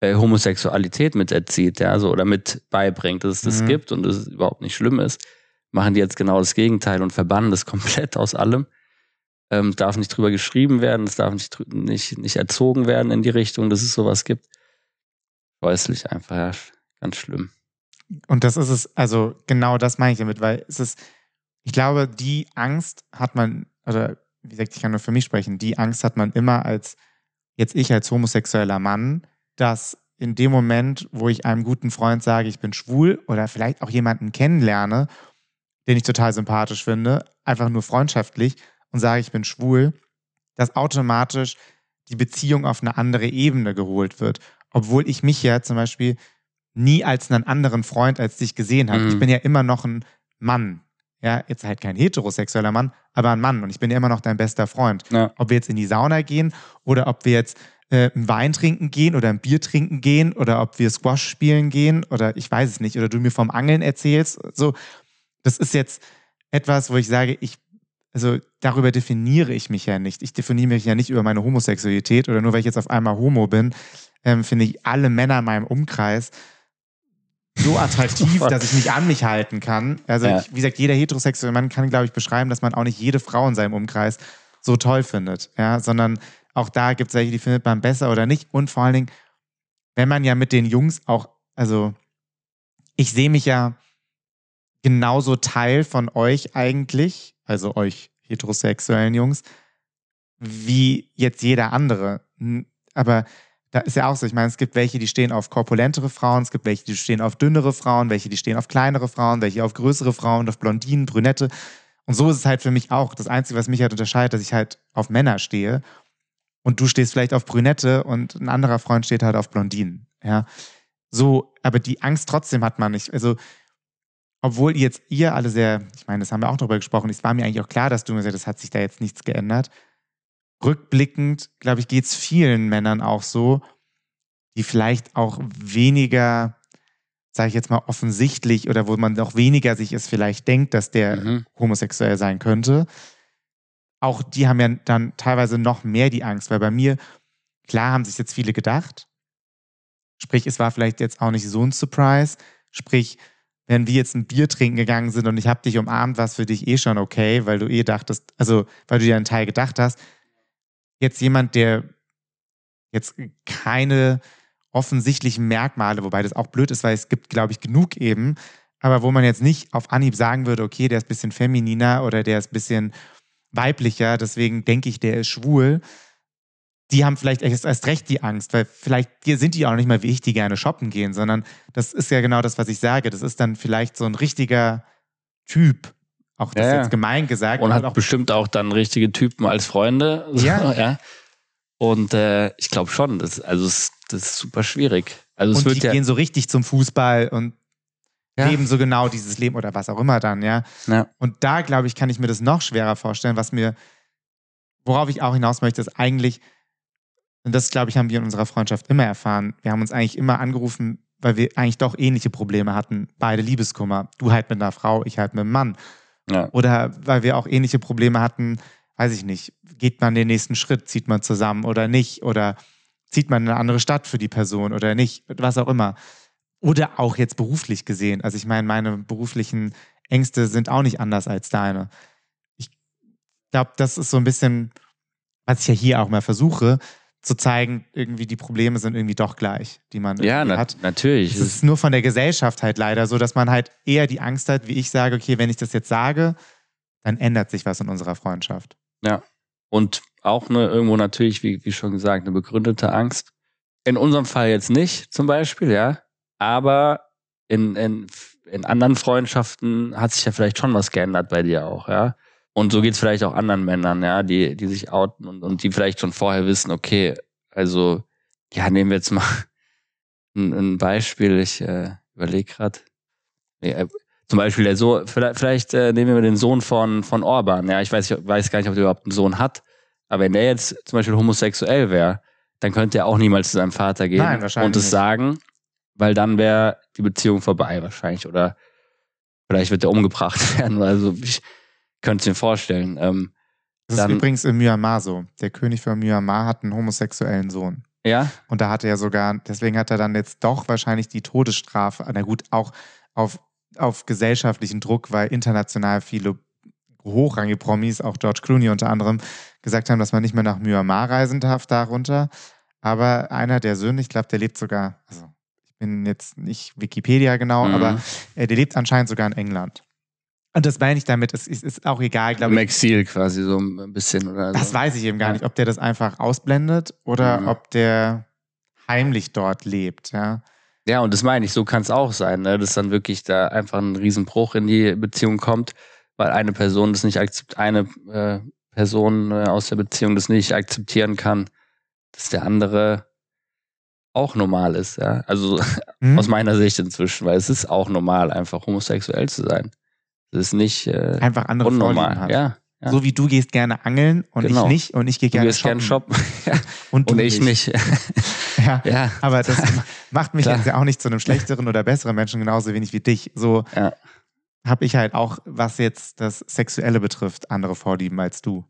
äh, Homosexualität mit erzieht, ja, so oder mit beibringt, dass es das mhm. gibt und dass es überhaupt nicht schlimm ist, machen die jetzt genau das Gegenteil und verbannen das komplett aus allem. Ähm, darf nicht drüber geschrieben werden, es darf nicht, nicht, nicht erzogen werden in die Richtung, dass es sowas gibt. Häuslich einfach, ja, ganz schlimm.
Und das ist es, also genau das meine ich damit, weil es ist, ich glaube, die Angst hat man, oder wie gesagt, ich kann nur für mich sprechen, die Angst hat man immer als, jetzt ich als homosexueller Mann, dass in dem Moment, wo ich einem guten Freund sage, ich bin schwul oder vielleicht auch jemanden kennenlerne, den ich total sympathisch finde, einfach nur freundschaftlich und sage, ich bin schwul, dass automatisch die Beziehung auf eine andere Ebene geholt wird. Obwohl ich mich ja zum Beispiel nie als einen anderen Freund als dich gesehen habe. Mhm. Ich bin ja immer noch ein Mann. Ja, jetzt halt kein heterosexueller Mann, aber ein Mann. Und ich bin ja immer noch dein bester Freund. Ja. Ob wir jetzt in die Sauna gehen oder ob wir jetzt äh, einen Wein trinken gehen oder ein Bier trinken gehen oder ob wir Squash spielen gehen oder ich weiß es nicht. Oder du mir vom Angeln erzählst. So, das ist jetzt etwas, wo ich sage, ich also darüber definiere ich mich ja nicht. Ich definiere mich ja nicht über meine Homosexualität oder nur weil ich jetzt auf einmal Homo bin, ähm, finde ich alle Männer in meinem Umkreis so attraktiv, dass ich mich an mich halten kann. Also, ja. ich, wie gesagt, jeder heterosexuelle Mann kann, glaube ich, beschreiben, dass man auch nicht jede Frau in seinem Umkreis so toll findet. Ja, sondern auch da gibt es welche, die findet man besser oder nicht. Und vor allen Dingen, wenn man ja mit den Jungs auch, also ich sehe mich ja genauso Teil von euch eigentlich, also euch heterosexuellen Jungs, wie jetzt jeder andere. Aber da ist ja auch so, ich meine, es gibt welche, die stehen auf korpulentere Frauen, es gibt welche, die stehen auf dünnere Frauen, welche, die stehen auf kleinere Frauen, welche auf größere Frauen, auf Blondinen, Brünette. Und so ist es halt für mich auch. Das Einzige, was mich halt unterscheidet, dass ich halt auf Männer stehe und du stehst vielleicht auf Brünette und ein anderer Freund steht halt auf Blondinen. Ja, so, aber die Angst trotzdem hat man nicht. Also, obwohl jetzt ihr alle sehr, ich meine, das haben wir auch darüber gesprochen, es war mir eigentlich auch klar, dass du mir sagst, das hat sich da jetzt nichts geändert. Rückblickend, glaube ich, geht es vielen Männern auch so, die vielleicht auch weniger, sage ich jetzt mal, offensichtlich oder wo man auch weniger sich es vielleicht denkt, dass der mhm. homosexuell sein könnte. Auch die haben ja dann teilweise noch mehr die Angst, weil bei mir, klar haben sich jetzt viele gedacht. Sprich, es war vielleicht jetzt auch nicht so ein Surprise. Sprich, wenn wir jetzt ein Bier trinken gegangen sind und ich habe dich umarmt, war es für dich eh schon okay, weil du eh dachtest, also weil du dir einen Teil gedacht hast. Jetzt jemand, der jetzt keine offensichtlichen Merkmale, wobei das auch blöd ist, weil es gibt, glaube ich, genug eben, aber wo man jetzt nicht auf Anhieb sagen würde, okay, der ist ein bisschen femininer oder der ist ein bisschen weiblicher, deswegen denke ich, der ist schwul die haben vielleicht erst, erst recht die Angst, weil vielleicht sind die auch nicht mal wie ich, die gerne shoppen gehen, sondern das ist ja genau das, was ich sage. Das ist dann vielleicht so ein richtiger Typ, auch das ja, jetzt gemein gesagt.
Und hat auch bestimmt auch dann richtige Typen als Freunde. Ja. ja. Und äh, ich glaube schon, das, also das, das ist super schwierig. Also
und
es wird
die
ja
gehen so richtig zum Fußball und ja. leben so genau dieses Leben oder was auch immer dann, ja. ja. Und da, glaube ich, kann ich mir das noch schwerer vorstellen, was mir, worauf ich auch hinaus möchte, ist eigentlich, und das, glaube ich, haben wir in unserer Freundschaft immer erfahren. Wir haben uns eigentlich immer angerufen, weil wir eigentlich doch ähnliche Probleme hatten. Beide Liebeskummer. Du halt mit einer Frau, ich halt mit einem Mann. Ja. Oder weil wir auch ähnliche Probleme hatten, weiß ich nicht, geht man den nächsten Schritt, zieht man zusammen oder nicht? Oder zieht man in eine andere Stadt für die Person oder nicht? Was auch immer. Oder auch jetzt beruflich gesehen. Also ich meine, meine beruflichen Ängste sind auch nicht anders als deine. Ich glaube, das ist so ein bisschen, was ich ja hier auch mal versuche, zu zeigen, irgendwie die Probleme sind irgendwie doch gleich, die man
ja,
na hat.
natürlich.
Es ist nur von der Gesellschaft halt leider so, dass man halt eher die Angst hat, wie ich sage, okay, wenn ich das jetzt sage, dann ändert sich was in unserer Freundschaft.
Ja. Und auch ne, irgendwo natürlich, wie, wie schon gesagt, eine begründete Angst. In unserem Fall jetzt nicht, zum Beispiel, ja. Aber in, in, in anderen Freundschaften hat sich ja vielleicht schon was geändert bei dir auch, ja. Und so geht es vielleicht auch anderen Männern, ja, die, die sich outen und, und die vielleicht schon vorher wissen, okay, also, ja, nehmen wir jetzt mal ein, ein Beispiel, ich äh, überlege gerade. Äh, zum Beispiel der Sohn, vielleicht, vielleicht äh, nehmen wir den Sohn von, von Orban, ja, ich weiß, ich weiß gar nicht, ob der überhaupt einen Sohn hat, aber wenn der jetzt zum Beispiel homosexuell wäre, dann könnte er auch niemals zu seinem Vater gehen Nein, und es sagen, weil dann wäre die Beziehung vorbei wahrscheinlich oder vielleicht wird er umgebracht werden. Also ich, Könntest du dir vorstellen. Ähm,
das dann, ist übrigens in Myanmar so. Der König von Myanmar hat einen homosexuellen Sohn.
Ja.
Und da hatte er sogar, deswegen hat er dann jetzt doch wahrscheinlich die Todesstrafe, na gut, auch auf, auf gesellschaftlichen Druck, weil international viele hochrangige Promis, auch George Clooney unter anderem, gesagt haben, dass man nicht mehr nach Myanmar reisen darf darunter. Aber einer der Söhne, ich glaube, der lebt sogar, also ich bin jetzt nicht Wikipedia genau, mhm. aber äh, der lebt anscheinend sogar in England. Und das meine ich damit, es ist, ist auch egal, glaube
ich. Maxil quasi so ein bisschen oder
Das
so.
weiß ich eben gar nicht, ob der das einfach ausblendet oder mhm. ob der heimlich dort lebt, ja.
Ja, und das meine ich, so kann es auch sein, ne? dass dann wirklich da einfach ein Riesenbruch in die Beziehung kommt, weil eine Person das nicht akzeptiert, eine äh, Person äh, aus der Beziehung das nicht akzeptieren kann, dass der andere auch normal ist, ja. Also mhm. aus meiner Sicht inzwischen, weil es ist auch normal, einfach homosexuell zu sein. Es ist nicht äh,
einfach andere
unnormal. Hat. Ja,
ja, So wie du gehst gerne angeln und genau. ich nicht und ich gehe gerne shoppen.
shoppen. ja. und, und ich nicht.
ja. ja, aber das macht mich jetzt ja auch nicht zu einem schlechteren oder besseren Menschen, genauso wenig wie dich. So ja. habe ich halt auch, was jetzt das Sexuelle betrifft, andere Vorlieben als du.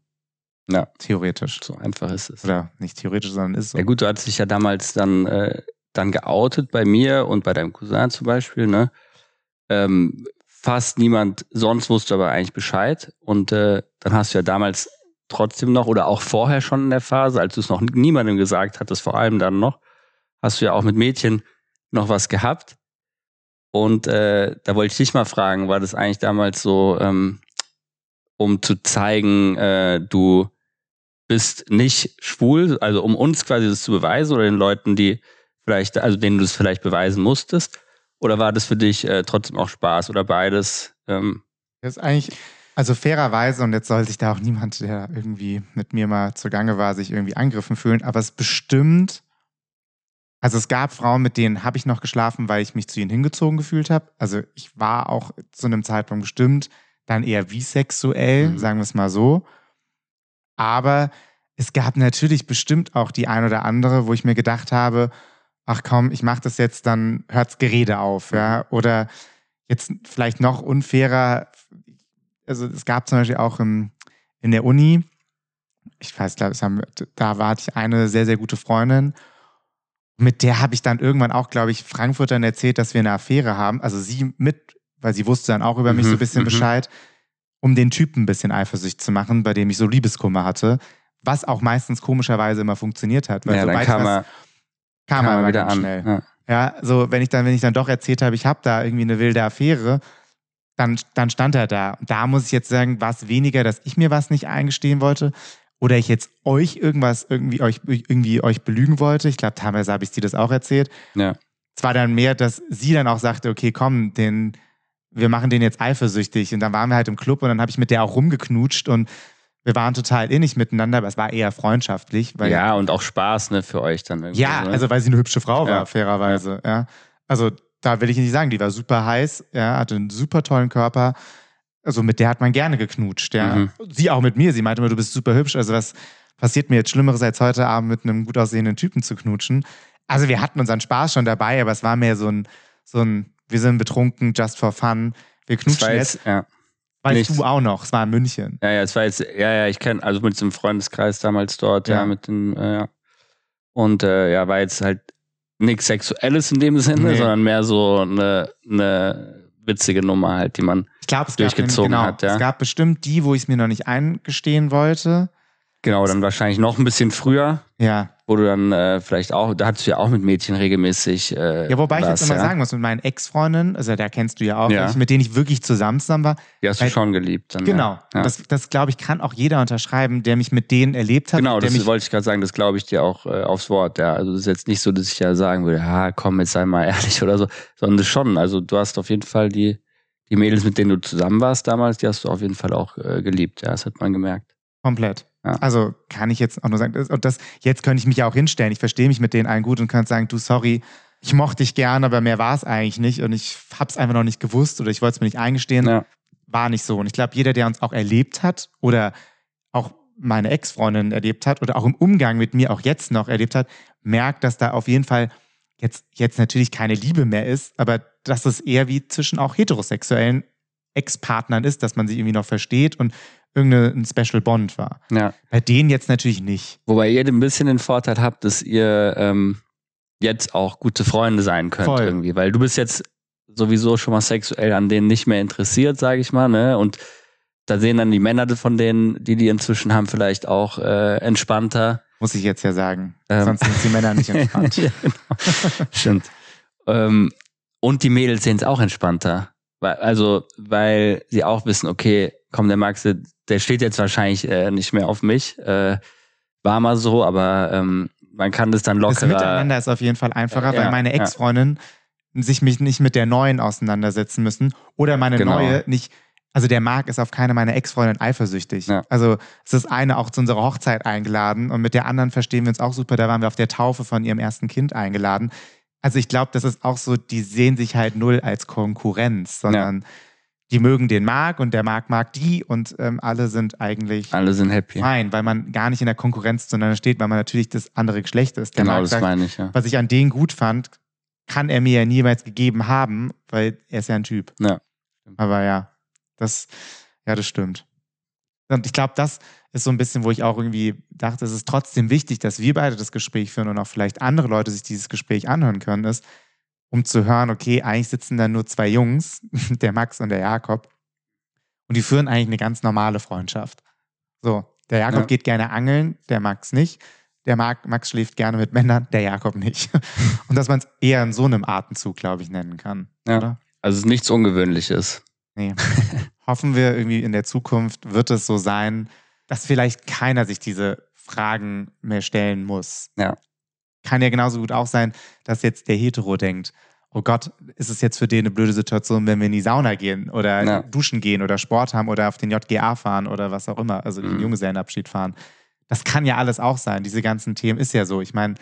Ja.
Theoretisch.
So einfach ist es.
Oder nicht theoretisch, sondern ist so.
Ja gut, du hattest dich ja damals dann, äh, dann geoutet bei mir und bei deinem Cousin zum Beispiel, ne? Ähm, fast niemand sonst wusste aber eigentlich Bescheid. Und äh, dann hast du ja damals trotzdem noch oder auch vorher schon in der Phase, als du es noch niemandem gesagt hattest, vor allem dann noch, hast du ja auch mit Mädchen noch was gehabt. Und äh, da wollte ich dich mal fragen, war das eigentlich damals so, ähm, um zu zeigen, äh, du bist nicht schwul, also um uns quasi das zu beweisen oder den Leuten, die vielleicht, also denen du es vielleicht beweisen musstest? Oder war das für dich äh, trotzdem auch Spaß oder beides? Ähm?
Das ist eigentlich, also fairerweise, und jetzt soll sich da auch niemand, der irgendwie mit mir mal zugange war, sich irgendwie angegriffen fühlen, aber es bestimmt, also es gab Frauen, mit denen habe ich noch geschlafen, weil ich mich zu ihnen hingezogen gefühlt habe. Also ich war auch zu einem Zeitpunkt bestimmt dann eher bisexuell, mhm. sagen wir es mal so. Aber es gab natürlich bestimmt auch die ein oder andere, wo ich mir gedacht habe, ach komm, ich mache das jetzt, dann hört's Gerede auf, ja. Mhm. Oder jetzt vielleicht noch unfairer, also es gab zum Beispiel auch im, in der Uni, ich weiß, glaube da war ich eine sehr, sehr gute Freundin. Mit der habe ich dann irgendwann auch, glaube ich, Frankfurtern erzählt, dass wir eine Affäre haben. Also sie mit, weil sie wusste dann auch über mich so ein mhm, bisschen mhm. Bescheid, um den Typen ein bisschen Eifersucht zu machen, bei dem ich so Liebeskummer hatte. Was auch meistens komischerweise immer funktioniert hat.
Weil ja, kam er
kam, kam er wieder an. Schnell. Ja. ja, so wenn ich dann, wenn ich dann doch erzählt habe, ich habe da irgendwie eine wilde Affäre, dann, dann stand er da. Und da muss ich jetzt sagen, war es weniger, dass ich mir was nicht eingestehen wollte oder ich jetzt euch irgendwas irgendwie euch irgendwie euch belügen wollte. Ich glaube, teilweise habe ich sie das auch erzählt.
Ja.
Es war dann mehr, dass sie dann auch sagte, okay, komm, den, wir machen den jetzt eifersüchtig. Und dann waren wir halt im Club und dann habe ich mit der auch rumgeknutscht und wir waren total innig miteinander, aber es war eher freundschaftlich. Weil,
ja, und auch Spaß ne, für euch dann irgendwie.
Ja,
ne?
also weil sie eine hübsche Frau war, ja. fairerweise. Ja. ja. Also da will ich nicht sagen, die war super heiß, ja, hatte einen super tollen Körper. Also mit der hat man gerne geknutscht, ja. Mhm. Sie auch mit mir. Sie meinte immer, du bist super hübsch. Also was passiert mir jetzt Schlimmeres als heute Abend mit einem gut aussehenden Typen zu knutschen? Also wir hatten unseren Spaß schon dabei, aber es war mehr so ein, so ein, wir sind betrunken, just for fun. Wir knutschen jetzt.
Ja.
Weißt Nichts. du auch noch, es war in München.
Ja, ja, es war jetzt, ja, ja, ich kenne, also mit dem Freundeskreis damals dort, ja, ja mit dem, äh, ja. Und äh, ja, war jetzt halt nichts Sexuelles in dem Sinne, nee. sondern mehr so eine, eine witzige Nummer halt, die man ich glaub, es durchgezogen gab, genau, hat. Ja.
Es gab bestimmt die, wo ich es mir noch nicht eingestehen wollte.
Genau, dann wahrscheinlich noch ein bisschen früher.
Ja.
Wo du dann äh, vielleicht auch, da hattest du ja auch mit Mädchen regelmäßig. Äh,
ja, wobei was, ich jetzt immer ja? sagen muss, mit meinen Ex-Freundinnen, also da kennst du ja auch, ja. mit denen ich wirklich zusammen zusammen war.
Die hast
weil,
du schon geliebt. Dann,
genau. Ja. Das, das glaube ich, kann auch jeder unterschreiben, der mich mit denen erlebt hat.
Genau, das
mich,
wollte ich gerade sagen, das glaube ich dir auch äh, aufs Wort. Ja. Also es ist jetzt nicht so, dass ich ja sagen würde, ha, komm, jetzt sei mal ehrlich oder so, sondern das schon. Also du hast auf jeden Fall die, die Mädels, mit denen du zusammen warst damals, die hast du auf jeden Fall auch äh, geliebt. Ja, das hat man gemerkt.
Komplett. Ja. Also kann ich jetzt auch nur sagen, und das, jetzt könnte ich mich ja auch hinstellen. Ich verstehe mich mit denen allen gut und könnte sagen, du, sorry, ich mochte dich gern, aber mehr war es eigentlich nicht und ich habe es einfach noch nicht gewusst oder ich wollte es mir nicht eingestehen. Ja. War nicht so. Und ich glaube, jeder, der uns auch erlebt hat oder auch meine Ex-Freundin erlebt hat oder auch im Umgang mit mir auch jetzt noch erlebt hat, merkt, dass da auf jeden Fall jetzt, jetzt natürlich keine Liebe mehr ist, aber dass es eher wie zwischen auch heterosexuellen Ex-Partnern ist, dass man sich irgendwie noch versteht und irgendein Special Bond war.
Ja.
Bei denen jetzt natürlich nicht.
Wobei ihr ein bisschen den Vorteil habt, dass ihr ähm, jetzt auch gute Freunde sein könnt Voll. irgendwie, weil du bist jetzt sowieso schon mal sexuell an denen nicht mehr interessiert, sage ich mal, ne? Und da sehen dann die Männer von denen, die die inzwischen haben, vielleicht auch äh, entspannter.
Muss ich jetzt ja sagen. Ähm. Sonst sind die Männer nicht entspannt. ja, genau.
Stimmt. Ähm, und die Mädels sehen es auch entspannter. Weil, also, weil sie auch wissen, okay, komm, der Max, der steht jetzt wahrscheinlich äh, nicht mehr auf mich. Äh, war mal so, aber ähm, man kann das dann lockerer. Das
Miteinander ist auf jeden Fall einfacher, ja, weil meine Ex-Freundin, sich mich nicht mit der neuen auseinandersetzen müssen oder meine
Genau.
neue nicht. Also der Marc ist auf keine meiner Ex-Freundin eifersüchtig.
Ja.
Also es ist eine auch zu unserer Hochzeit eingeladen und mit der anderen verstehen wir uns auch super. Da waren wir auf der Taufe von ihrem ersten Kind eingeladen. Also ich glaube, das ist auch so, die sehen sich halt null als Konkurrenz, sondern die mögen den Marc und der Marc mag die und ähm, alle sind eigentlich
Alle sind happy.
fein, weil man gar nicht in der Konkurrenz zueinander steht, weil man natürlich das andere Geschlecht ist. Der
genau,
Marc
das
sagt,
meine ich, ja.
was ich an denen gut fand, kann er mir ja niemals gegeben haben, weil er ist ja ein Typ.
Ja.
Aber ja, das, ja, das stimmt. Und ich glaube, das ist so ein bisschen, wo ich auch irgendwie dachte, es ist trotzdem wichtig, dass wir beide das Gespräch führen und auch vielleicht andere Leute sich dieses Gespräch anhören können, ist, um zu hören, okay, eigentlich sitzen da nur zwei Jungs, der Max und der Jakob, und die führen eigentlich eine ganz normale Freundschaft. So, der Jakob
Ja.
geht gerne angeln, der Max nicht. Der Marc, Max schläft gerne mit Männern, der Jakob nicht. Und dass man es eher in so einem Atemzug, glaube ich, nennen kann.
Ja.
Oder?
Also es ist nichts Ungewöhnliches.
Nee. Hoffen wir irgendwie in der Zukunft wird es so sein, dass vielleicht keiner sich diese Fragen mehr stellen muss.
Ja.
Kann ja genauso gut auch sein, dass jetzt der Hetero denkt, oh Gott, ist es jetzt für den eine blöde Situation, wenn wir in die Sauna gehen oder
Ja.
duschen gehen oder Sport haben oder auf den JGA fahren oder was auch immer, also den
Mhm.
Junggesellenabschied fahren. Das kann ja alles auch sein. Diese ganzen Themen ist ja so. Ich meine,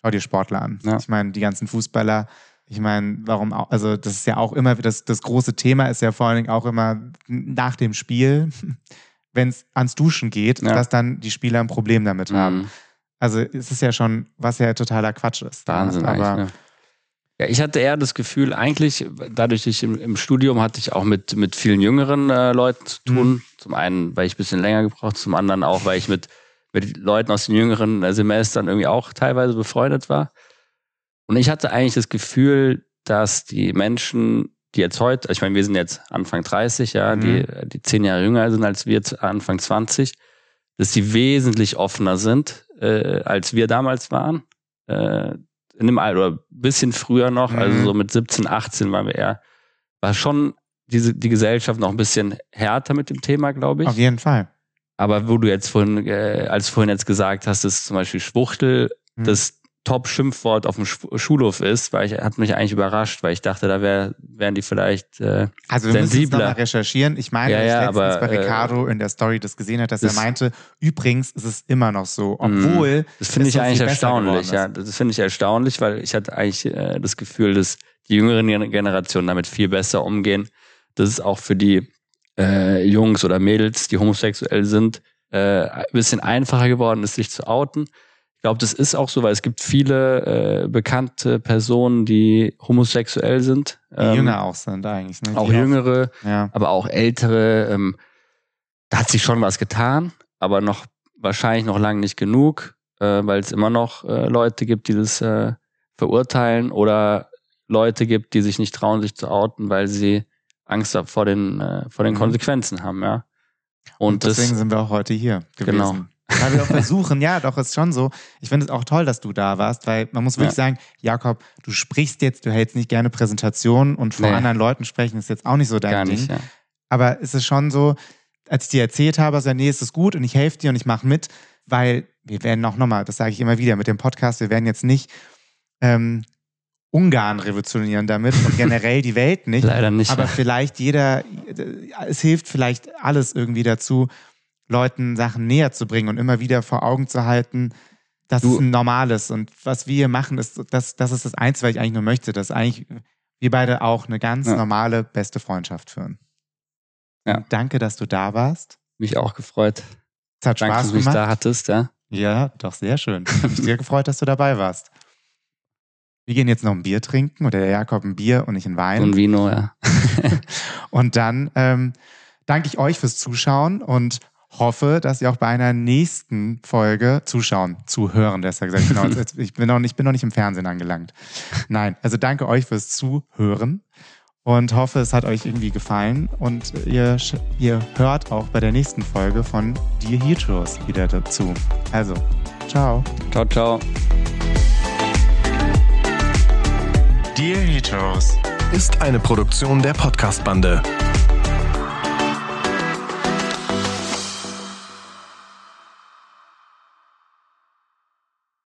schau dir Sportler an.
Ja.
Ich meine, die ganzen Fußballer, ich meine, warum auch, also das ist ja auch immer, das, das große Thema ist ja vor allen Dingen auch immer nach dem Spiel, wenn es ans Duschen geht,
Ja.
dass dann die Spieler ein Problem damit haben.
Mhm.
Also es ist ja schon, was ja totaler Quatsch ist.
Wahnsinn
Aber
eigentlich. Ne? Ja, ich hatte eher das Gefühl, eigentlich, dadurch, dass ich im, im Studium hatte ich auch mit, mit vielen jüngeren äh, Leuten zu tun.
Mhm.
Zum einen, weil ich ein bisschen länger gebraucht, zum anderen auch, weil ich mit, mit Leuten aus den jüngeren äh, Semestern irgendwie auch teilweise befreundet war. Und ich hatte eigentlich das Gefühl, dass die Menschen, die jetzt heute, ich meine, wir sind jetzt Anfang 30, ja,
Mhm.
die, die zehn Jahre jünger sind als wir, Anfang 20, dass die wesentlich offener sind, äh, als wir damals waren. Äh, in dem Alter, oder ein bisschen früher noch,
Mhm.
also so mit 17, 18 waren wir eher, war schon diese, die Gesellschaft noch ein bisschen härter mit dem Thema, glaube ich.
auf jeden Fall.
Aber wo du jetzt vorhin, äh, als du vorhin jetzt gesagt hast, dass zum Beispiel Schwuchtel
Mhm.
das Top-Schimpfwort auf dem Sch Schulhof ist, weil ich, hat mich eigentlich überrascht, weil ich dachte, da wär, wären die vielleicht, äh,
Also wir müssen
sensibler.
nochmal recherchieren. Ich meine,
Ja,
dass
ja,
letztens
aber,
bei
äh,
Ricardo in der Story das gesehen hat, dass
das-
er meinte, übrigens ist es immer noch so,
Mhm.
obwohl
das finde ich eigentlich erstaunlich. Ja, das finde ich erstaunlich, weil ich hatte eigentlich äh, das Gefühl, dass die jüngeren Gen- Generationen damit viel besser umgehen. Das ist auch für die äh, Jungs oder Mädels, die homosexuell sind, äh, ein bisschen einfacher geworden ist, sich zu outen. Ich glaube, das ist auch so, weil es gibt viele äh, bekannte Personen, die homosexuell sind.
Die
Ähm,
jünger auch sind eigentlich. Ne?
Auch
Die
jüngere,
Ja.
aber auch ältere. Ähm, da hat sich schon was getan, aber noch wahrscheinlich noch lange nicht genug, äh, weil es immer noch äh, Leute gibt, die das äh, verurteilen oder Leute gibt, die sich nicht trauen, sich zu outen, weil sie Angst vor den, äh, vor den
Mhm.
Konsequenzen haben, ja.
Und,
Und,
deswegen
das,
sind wir auch heute hier gewesen.
Genau.
Weil wir auch versuchen, ja, doch, ist schon so. Ich finde es auch toll, dass du da warst, weil man muss wirklich sagen, Jakob, du sprichst jetzt, du hältst nicht gerne Präsentationen und vor
Nee.
anderen Leuten sprechen ist jetzt auch nicht so dein
gar
Ding.
nicht, ja.
Aber es ist schon so, als ich dir erzählt habe, also, nee, es ist gut und ich helfe dir und ich mache mit, weil wir werden auch nochmal, das sage ich immer wieder mit dem Podcast, wir werden jetzt nicht ähm, Ungarn revolutionieren damit und generell die Welt nicht.
Leider nicht.
Aber
ja.
vielleicht jeder, es hilft vielleicht alles irgendwie dazu, Leuten Sachen näher zu bringen und immer wieder vor Augen zu halten, dass
Du-
es ein normales und was wir hier machen, ist, das, das ist das Einzige, was ich eigentlich nur möchte, dass eigentlich wir beide auch eine ganz
Ja.
normale, beste Freundschaft führen.
Ja.
Und Danke, dass du da warst.
Mich auch gefreut.
Es hat
Danke, dass
Spaß
du mich
gemacht.
da hattest, ja.
Ja, doch, sehr schön. Hat mich sehr gefreut, dass du dabei warst. Wir gehen jetzt noch ein Bier trinken oder der Jakob ein Bier und ich ein Wein.
Ein Vino, ja.
Und dann ähm, danke ich euch fürs Zuschauen und hoffe, dass ihr auch bei einer nächsten Folge zuschauen, zuhören, besser gesagt. Genau, ich, bin noch nicht, ich bin noch nicht im Fernsehen angelangt. Nein, also danke euch fürs Zuhören und hoffe, es hat euch irgendwie gefallen und ihr, ihr hört auch bei der nächsten Folge von Dear Heroes wieder dazu. Also, ciao.
Ciao, ciao.
Dear Heroes.
ist eine Produktion der Podcast-Bande.